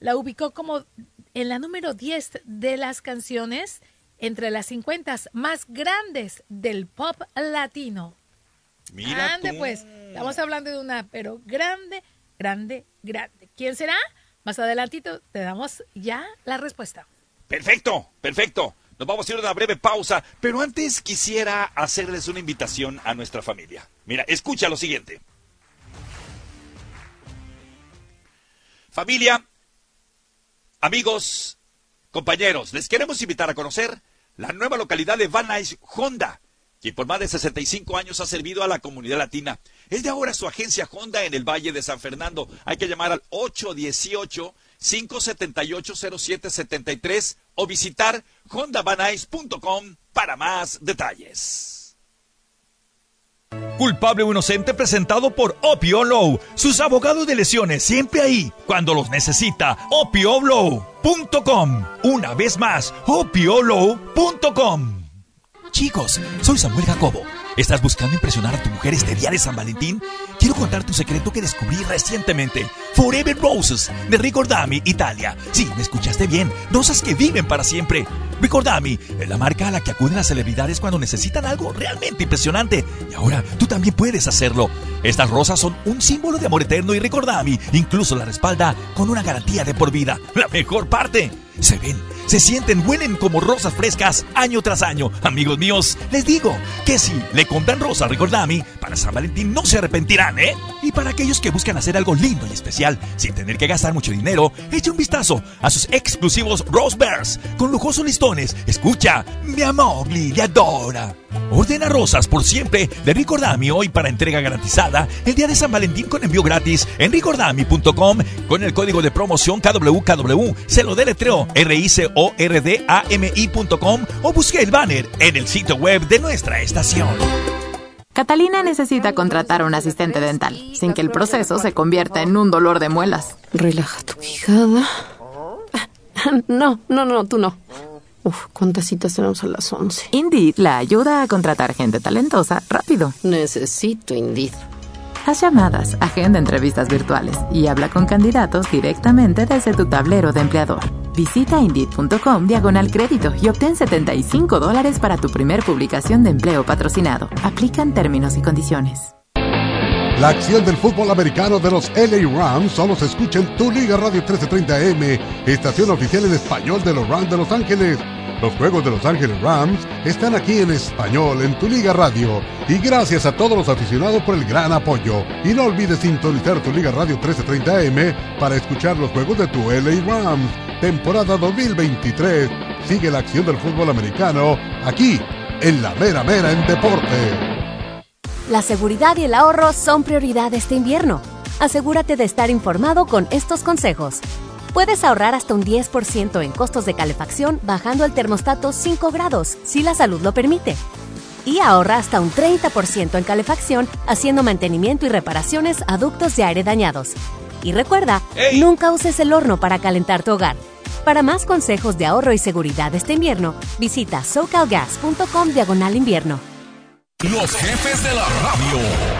la ubicó como en la número 10 de las canciones entre las 50 más grandes del pop latino. Mira grande, pues. Estamos hablando de una, pero grande, grande, grande. ¿Quién será? Más adelantito te damos ya la respuesta. Perfecto, perfecto. Nos vamos a ir a una breve pausa, pero antes quisiera hacerles una invitación a nuestra familia. Mira, escucha lo siguiente. Familia, amigos, compañeros, les queremos invitar a conocer la nueva localidad de Van Nuys Honda, quien por más de 65 años ha servido a la comunidad latina. Es de ahora su agencia Honda en el Valle de San Fernando. Hay que llamar al 818 578-0773 o visitar hondabanais.com para más detalles. Culpable o inocente presentado por Opio Low. Sus abogados de lesiones siempre ahí, cuando los necesita. OpioLow.com. Una vez más, OpioLow.com. Chicos, soy Samuel Jacobo. ¿Estás buscando impresionar a tu mujer este día de San Valentín? Quiero contarte un secreto que descubrí recientemente. Forever Roses de Ricordami, Italia. Sí, me escuchaste bien. Rosas que viven para siempre. Ricordami es la marca a la que acuden las celebridades cuando necesitan algo realmente impresionante. Y ahora tú también puedes hacerlo. Estas rosas son un símbolo de amor eterno y Ricordami incluso la respalda con una garantía de por vida. La mejor parte. Se ven, se sienten, huelen como rosas frescas año tras año. Amigos míos, les digo que si le compran rosas Ricordami, para San Valentín no se arrepentirán, ¿eh? Y para aquellos que buscan hacer algo lindo y especial sin tener que gastar mucho dinero, eche un vistazo a sus exclusivos Rose Bears con lujosos listones. Escucha, mi amor, le adora. Ordena rosas por siempre de Ricordami hoy para entrega garantizada el día de San Valentín con envío gratis en ricordami.com con el código de promoción KWKW. Se lo deletreo R-I-C-O-R-D-A-M-I.com o busque el banner en el sitio web de nuestra estación. Catalina necesita contratar a un asistente dental sin que el proceso se convierta en un dolor de muelas. Relaja tu quijada. No, no, no, tú no. Uf, ¿cuántas citas tenemos a las 11? Indeed la ayuda a contratar gente talentosa rápido. Necesito Indeed. Haz llamadas, agenda entrevistas virtuales y habla con candidatos directamente desde tu tablero de empleador. Visita Indeed.com diagonal crédito y obtén 75 dólares para tu primer publicación de empleo patrocinado. Aplican términos y condiciones. La acción del fútbol americano de los LA Rams solo se escucha en tu Liga Radio 1330M, estación oficial en español de los Rams de Los Ángeles. Los juegos de Los Ángeles Rams están aquí en español en tu Liga Radio. Y gracias a todos los aficionados por el gran apoyo. Y no olvides sintonizar tu Liga Radio 1330M para escuchar los juegos de tu LA Rams. Temporada 2023. Sigue la acción del fútbol americano aquí en la Mera Mera en Deporte. La seguridad y el ahorro son prioridad este invierno. Asegúrate de estar informado con estos consejos. Puedes ahorrar hasta un 10% en costos de calefacción bajando el termostato 5 grados, si la salud lo permite. Y ahorra hasta un 30% en calefacción haciendo mantenimiento y reparaciones a ductos de aire dañados. Y recuerda, nunca uses el horno para calentar tu hogar. Para más consejos de ahorro y seguridad este invierno, visita socalgas.com diagonal invierno. Los jefes de la radio.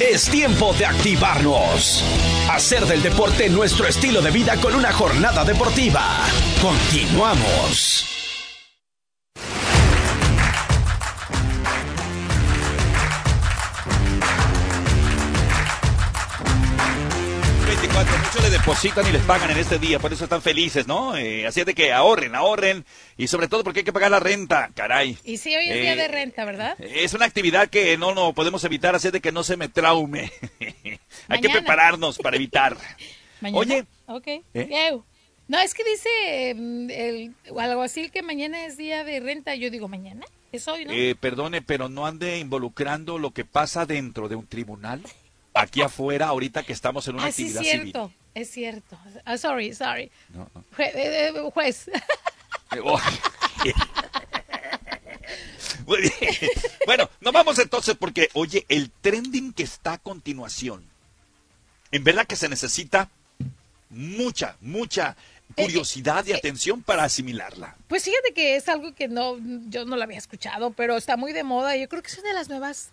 Es tiempo de activarnos. Hacer del deporte nuestro estilo de vida con una jornada deportiva. Continuamos. Muchos le depositan y les pagan en este día, por eso están felices, ¿no? Eh, así es de que ahorren, ahorren, y sobre todo porque hay que pagar la renta, caray. Y sí, hoy es día Eh, de renta, ¿verdad? Es una actividad que no no podemos evitar, así es de que no se me traume. hay que prepararnos para evitar. Mañana. Oye, Ok. ¿Eh? No, es que dice mm, el alguacil que mañana es día de renta. Yo digo, ¿mañana? Es hoy, ¿no? eh, perdone, pero no ande involucrando lo que pasa dentro de un tribunal, aquí afuera, ahorita que estamos en una ah, sí, actividad cierto. civil. Es cierto. Ah, sorry, sorry. No, no. Jue- eh, eh, juez. Eh, oh. Muy bien. Bueno, nos vamos entonces porque, oye, el trending que está a continuación, en verdad que se necesita mucha, mucha curiosidad y atención para asimilarla. Pues fíjate que es algo que no, yo no lo había escuchado, pero está muy de moda. Yo creo que es una de las nuevas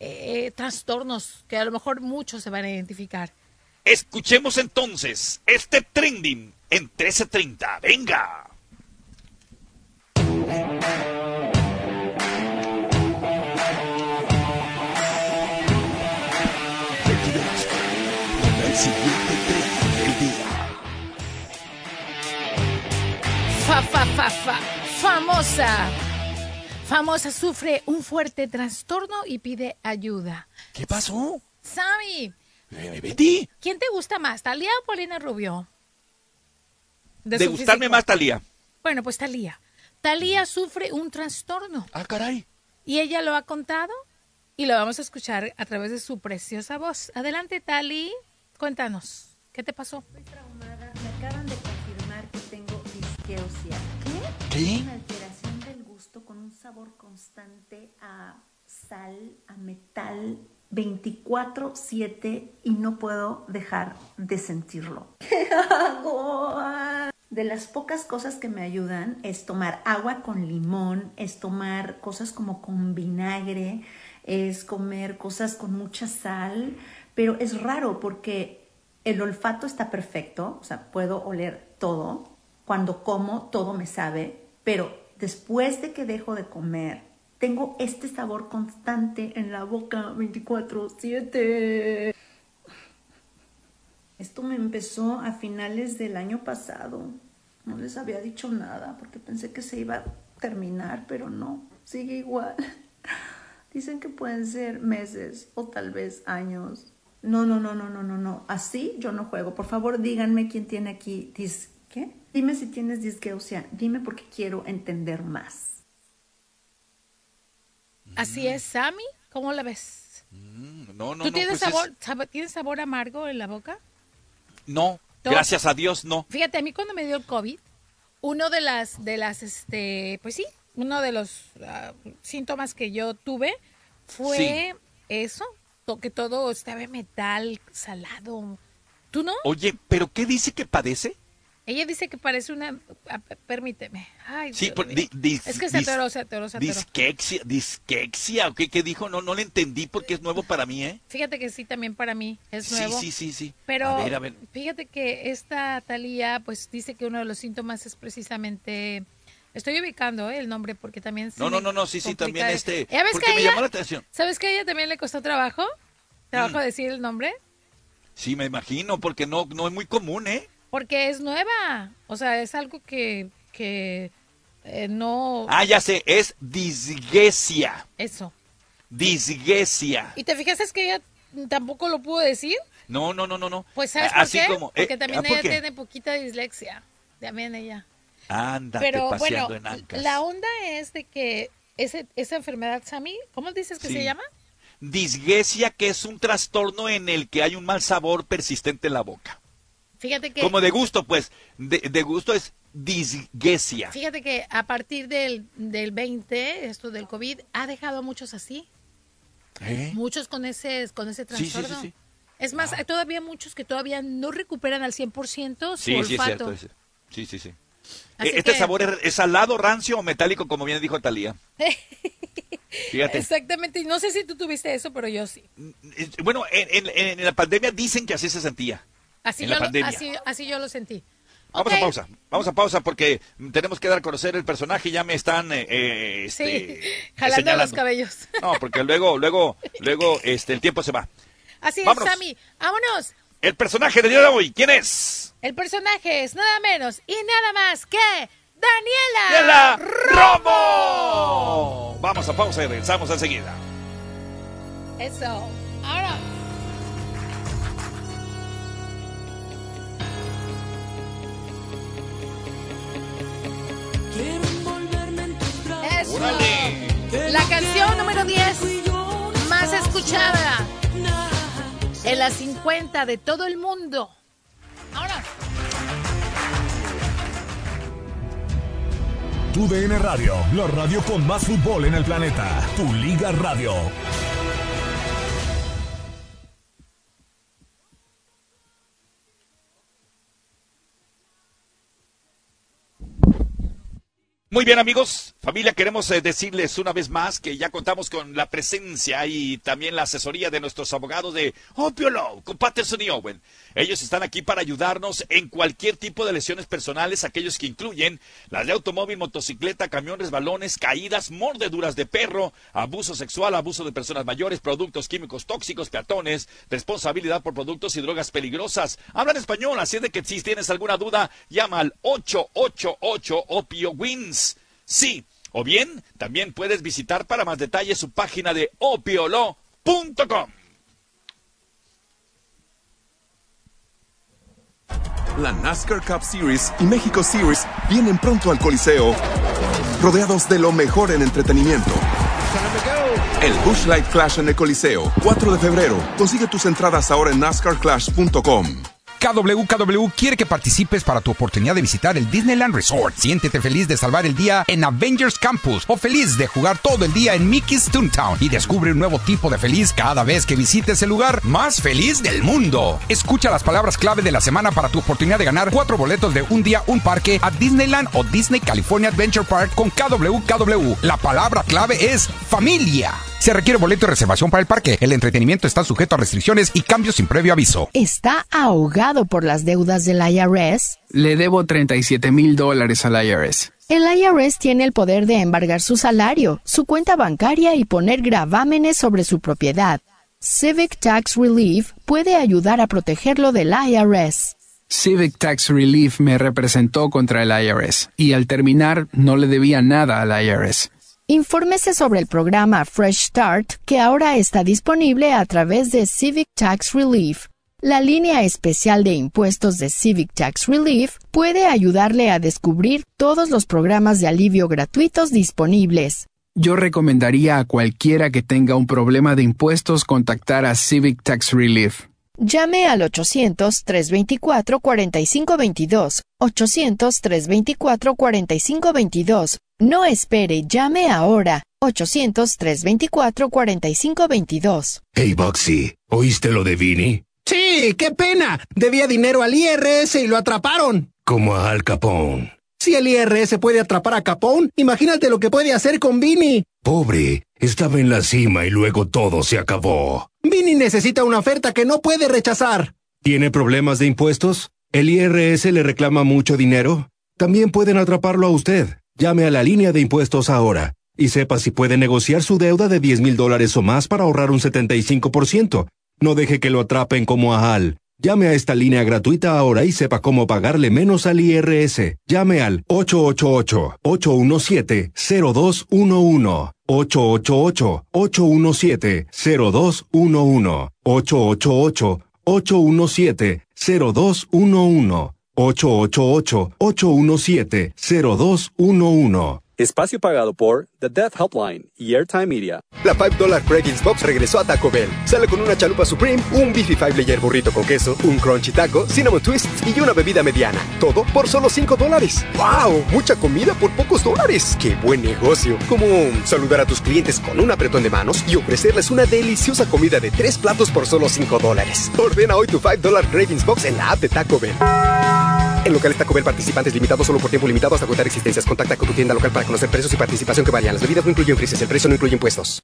eh, trastornos que a lo mejor muchos se van a identificar. Escuchemos entonces este trending en 1330. Venga. El siguiente trending del día. Fa, fa, fa, fa. Famosa. Famosa sufre un fuerte trastorno y pide ayuda. ¿Qué pasó? Sammy, Eh, Betty, ¿quién te gusta más, Talía o Paulina Rubio? de, gustarme físico. más, Talía. Bueno, pues Talía. Talía sufre un trastorno. Ah, caray. Y ella lo ha contado y lo vamos a escuchar a través de su preciosa voz. Adelante, Tali. Cuéntanos, ¿qué te pasó? Me acaban de confirmar que tengo disqueusia. ¿Qué? Es una alteración del gusto con un sabor constante a sal, a metal, 24/7 y no puedo dejar de sentirlo. ¿Qué hago? De las pocas cosas que me ayudan es tomar agua con limón, es tomar cosas como con vinagre, es comer cosas con mucha sal, pero es raro porque el olfato está perfecto, o sea, puedo oler todo. Cuando como, todo me sabe, pero después de que dejo de comer, tengo este sabor constante en la boca 24/7. Esto me empezó a finales del año pasado. No les había dicho nada porque pensé que se iba a terminar, pero no, sigue igual. Dicen que pueden ser meses o tal vez años. No, no, no, no, no, no, no. Así yo no juego. Por favor, díganme quién tiene aquí dis ¿qué? Dime si tienes disqueusia. Dime porque quiero entender más. Así es, Sammy. ¿Cómo la ves? No, no, ¿Tú no. tienes, pues es- sabor, sab- tienes sabor amargo en la boca? No, gracias a Dios, no. Fíjate, a mí cuando me dio el COVID, uno de las, de las, este, pues sí, uno de los ah, síntomas que yo tuve fue eso, que todo estaba metal, salado. ¿Tú no? Oye, ¿pero qué dice que padece? Ella dice que parece una, permíteme. Ay, Sí, Dios por- mío. di- dis- es que se atoró, se atoró, se atoró. Disquexia, disquexia, ¿o qué, qué dijo? No, no le entendí porque es nuevo para mí, ¿eh? Fíjate que sí, también para mí es Sí, nuevo. sí, sí, sí. Pero A ver, a ver. fíjate que esta Talía, pues dice que uno de los síntomas es precisamente. Estoy ubicando ¿eh? el nombre porque también. No, no, no, no, sí, sí, también este. ¿Ya ves Porque que me ella- llamó la atención. ¿Sabes que a ella también le costó trabajo? ¿Trabajo Mm. decir el nombre? Sí, me imagino, porque no, no es muy común, ¿eh? Porque es nueva. O sea, es algo que, que eh, no. Ah, ya sé, es disgesia. Eso. Disgesia. ¿Y te fijaste que ella tampoco lo pudo decir? No, no, no, no, no. Pues ¿sabes por Así qué? como. Porque eh, también ¿ah, por ella qué? tiene poquita dislexia. También ella. Ándate Pero paseando bueno, en ancas. la onda es de que ese, esa enfermedad, Sammy, ¿cómo dices que Sí. se llama? Disgesia, que es un trastorno en el que hay un mal sabor persistente en la boca. Fíjate que, Como de gusto, pues. De, de gusto es disgesia. fíjate que a partir del, del 20, esto del COVID, ha dejado a muchos así. ¿Eh? Muchos con ese, con ese Sí, sí, sí, trastorno. sí. Es más, hay todavía muchos que todavía no recuperan al 100% su Sí, sí, es olfato. cierto. Sí, sí, sí. Así Eh, Este que- sabor es, es salado, rancio o metálico, como bien dijo Talía. Fíjate. Exactamente, y no sé si tú tuviste eso, pero yo sí. Eh, Bueno, en, en- en la pandemia dicen que así se sentía. Así, En yo la lo, pandemia. así, así yo lo sentí. Vamos a pausa, vamos a pausa porque tenemos que dar a conocer el personaje. Ya me están eh, eh, Sí, este, jalando señalando. los cabellos. No, porque luego, luego, luego, este, el tiempo se va. Así Vámonos. es, Sammy. Vámonos. el personaje del día de hoy, ¿quién es? El personaje es nada menos y nada más que Daniela, Daniela Romo. Romo. Vamos a pausa y regresamos enseguida. Eso. Ahora. Eso. La canción número 10 más escuchada en las 50 de todo el mundo. Ahora. Tu DN Radio, la radio con más fútbol en el planeta. Tu Liga Radio. Muy bien amigos, familia, queremos eh, decirles una vez más que ya contamos con la presencia y también la asesoría de nuestros abogados de Opio Law, con Patterson y Owen. Ellos están aquí para ayudarnos en cualquier tipo de lesiones personales, aquellos que incluyen las de automóvil, motocicleta, camiones, balones, caídas, mordeduras de perro, abuso sexual, abuso de personas mayores, productos químicos tóxicos, peatones, responsabilidad por productos y drogas peligrosas. Hablan español, así de que si tienes alguna duda, llama al 888 Opio Wins. Sí, o bien también puedes visitar para más detalles su página de opiolo.com. La NASCAR Cup Series y México Series vienen pronto al Coliseo, rodeados de lo mejor en entretenimiento. El Bush Light Clash en el Coliseo, 4 de febrero. Consigue tus entradas ahora en NASCARClash.com. KWKW quiere que participes para tu oportunidad de visitar el Disneyland Resort. Siéntete feliz de salvar el día en Avengers Campus o feliz de jugar todo el día en Mickey's Toontown y descubre un nuevo tipo de feliz cada vez que visites el lugar más feliz del mundo. Escucha las palabras clave de la semana para tu oportunidad de ganar cuatro boletos de un día, un parque a Disneyland o Disney California Adventure Park con KWKW. La palabra clave es familia. Se requiere boleto de reservación para el parque. El entretenimiento está sujeto a restricciones y cambios sin previo aviso. ¿Está ahogado por las deudas del IRS? Le debo 37 mil dólares al IRS. El IRS tiene el poder de embargar su salario, su cuenta bancaria y poner gravámenes sobre su propiedad. Civic Tax Relief puede ayudar a protegerlo del IRS. Civic Tax Relief me representó contra el IRS y al terminar no le debía nada al IRS. Infórmese sobre el programa Fresh Start que ahora está disponible a través de Civic Tax Relief. La línea especial de impuestos de Civic Tax Relief puede ayudarle a descubrir todos los programas de alivio gratuitos disponibles. Yo recomendaría a cualquiera que tenga un problema de impuestos contactar a Civic Tax Relief. Llame al 800-324-4522. 800-324-4522. No espere, llame ahora. 800-324-4522. Hey, Boxy, ¿oíste lo de Vini? Sí, qué pena. Debía dinero al IRS y lo atraparon. Como a Al Capone. Si el IRS puede atrapar a Capone, imagínate lo que puede hacer con Vini. Pobre, estaba en la cima y luego todo se acabó. Vini necesita una oferta que no puede rechazar. ¿Tiene problemas de impuestos? ¿El IRS le reclama mucho dinero? También pueden atraparlo a usted. Llame a la línea de impuestos ahora y sepa si puede negociar su deuda de 10 mil dólares o más para ahorrar un 75%. No deje que lo atrapen como a Hal. Llame a esta línea gratuita ahora y sepa cómo pagarle menos al IRS. Llame al 888-817-0211. 888-817-0211. 888-817-0211. 888-817-0211. Espacio pagado por The Death Helpline y Airtime Media. La $5 Cravings Box regresó a Taco Bell. Sale con una chalupa Supreme, un Beefy 5 Layer burrito con queso, un Crunchy Taco, Cinnamon Twist y una bebida mediana. Todo por solo 5 dólares. ¡Wow! Mucha comida por pocos dólares. ¡Qué buen negocio! Como saludar a tus clientes con un apretón de manos y ofrecerles una deliciosa comida de 3 platos por solo 5 dólares. Ordena hoy tu $5 Cravings Box en la app de Taco Bell. En locales Taco Bell participantes limitados solo por tiempo limitado hasta agotar existencias. Contacta con tu tienda local para conocer precios y participación que varían. Las bebidas no incluyen frises, el precio no incluye impuestos.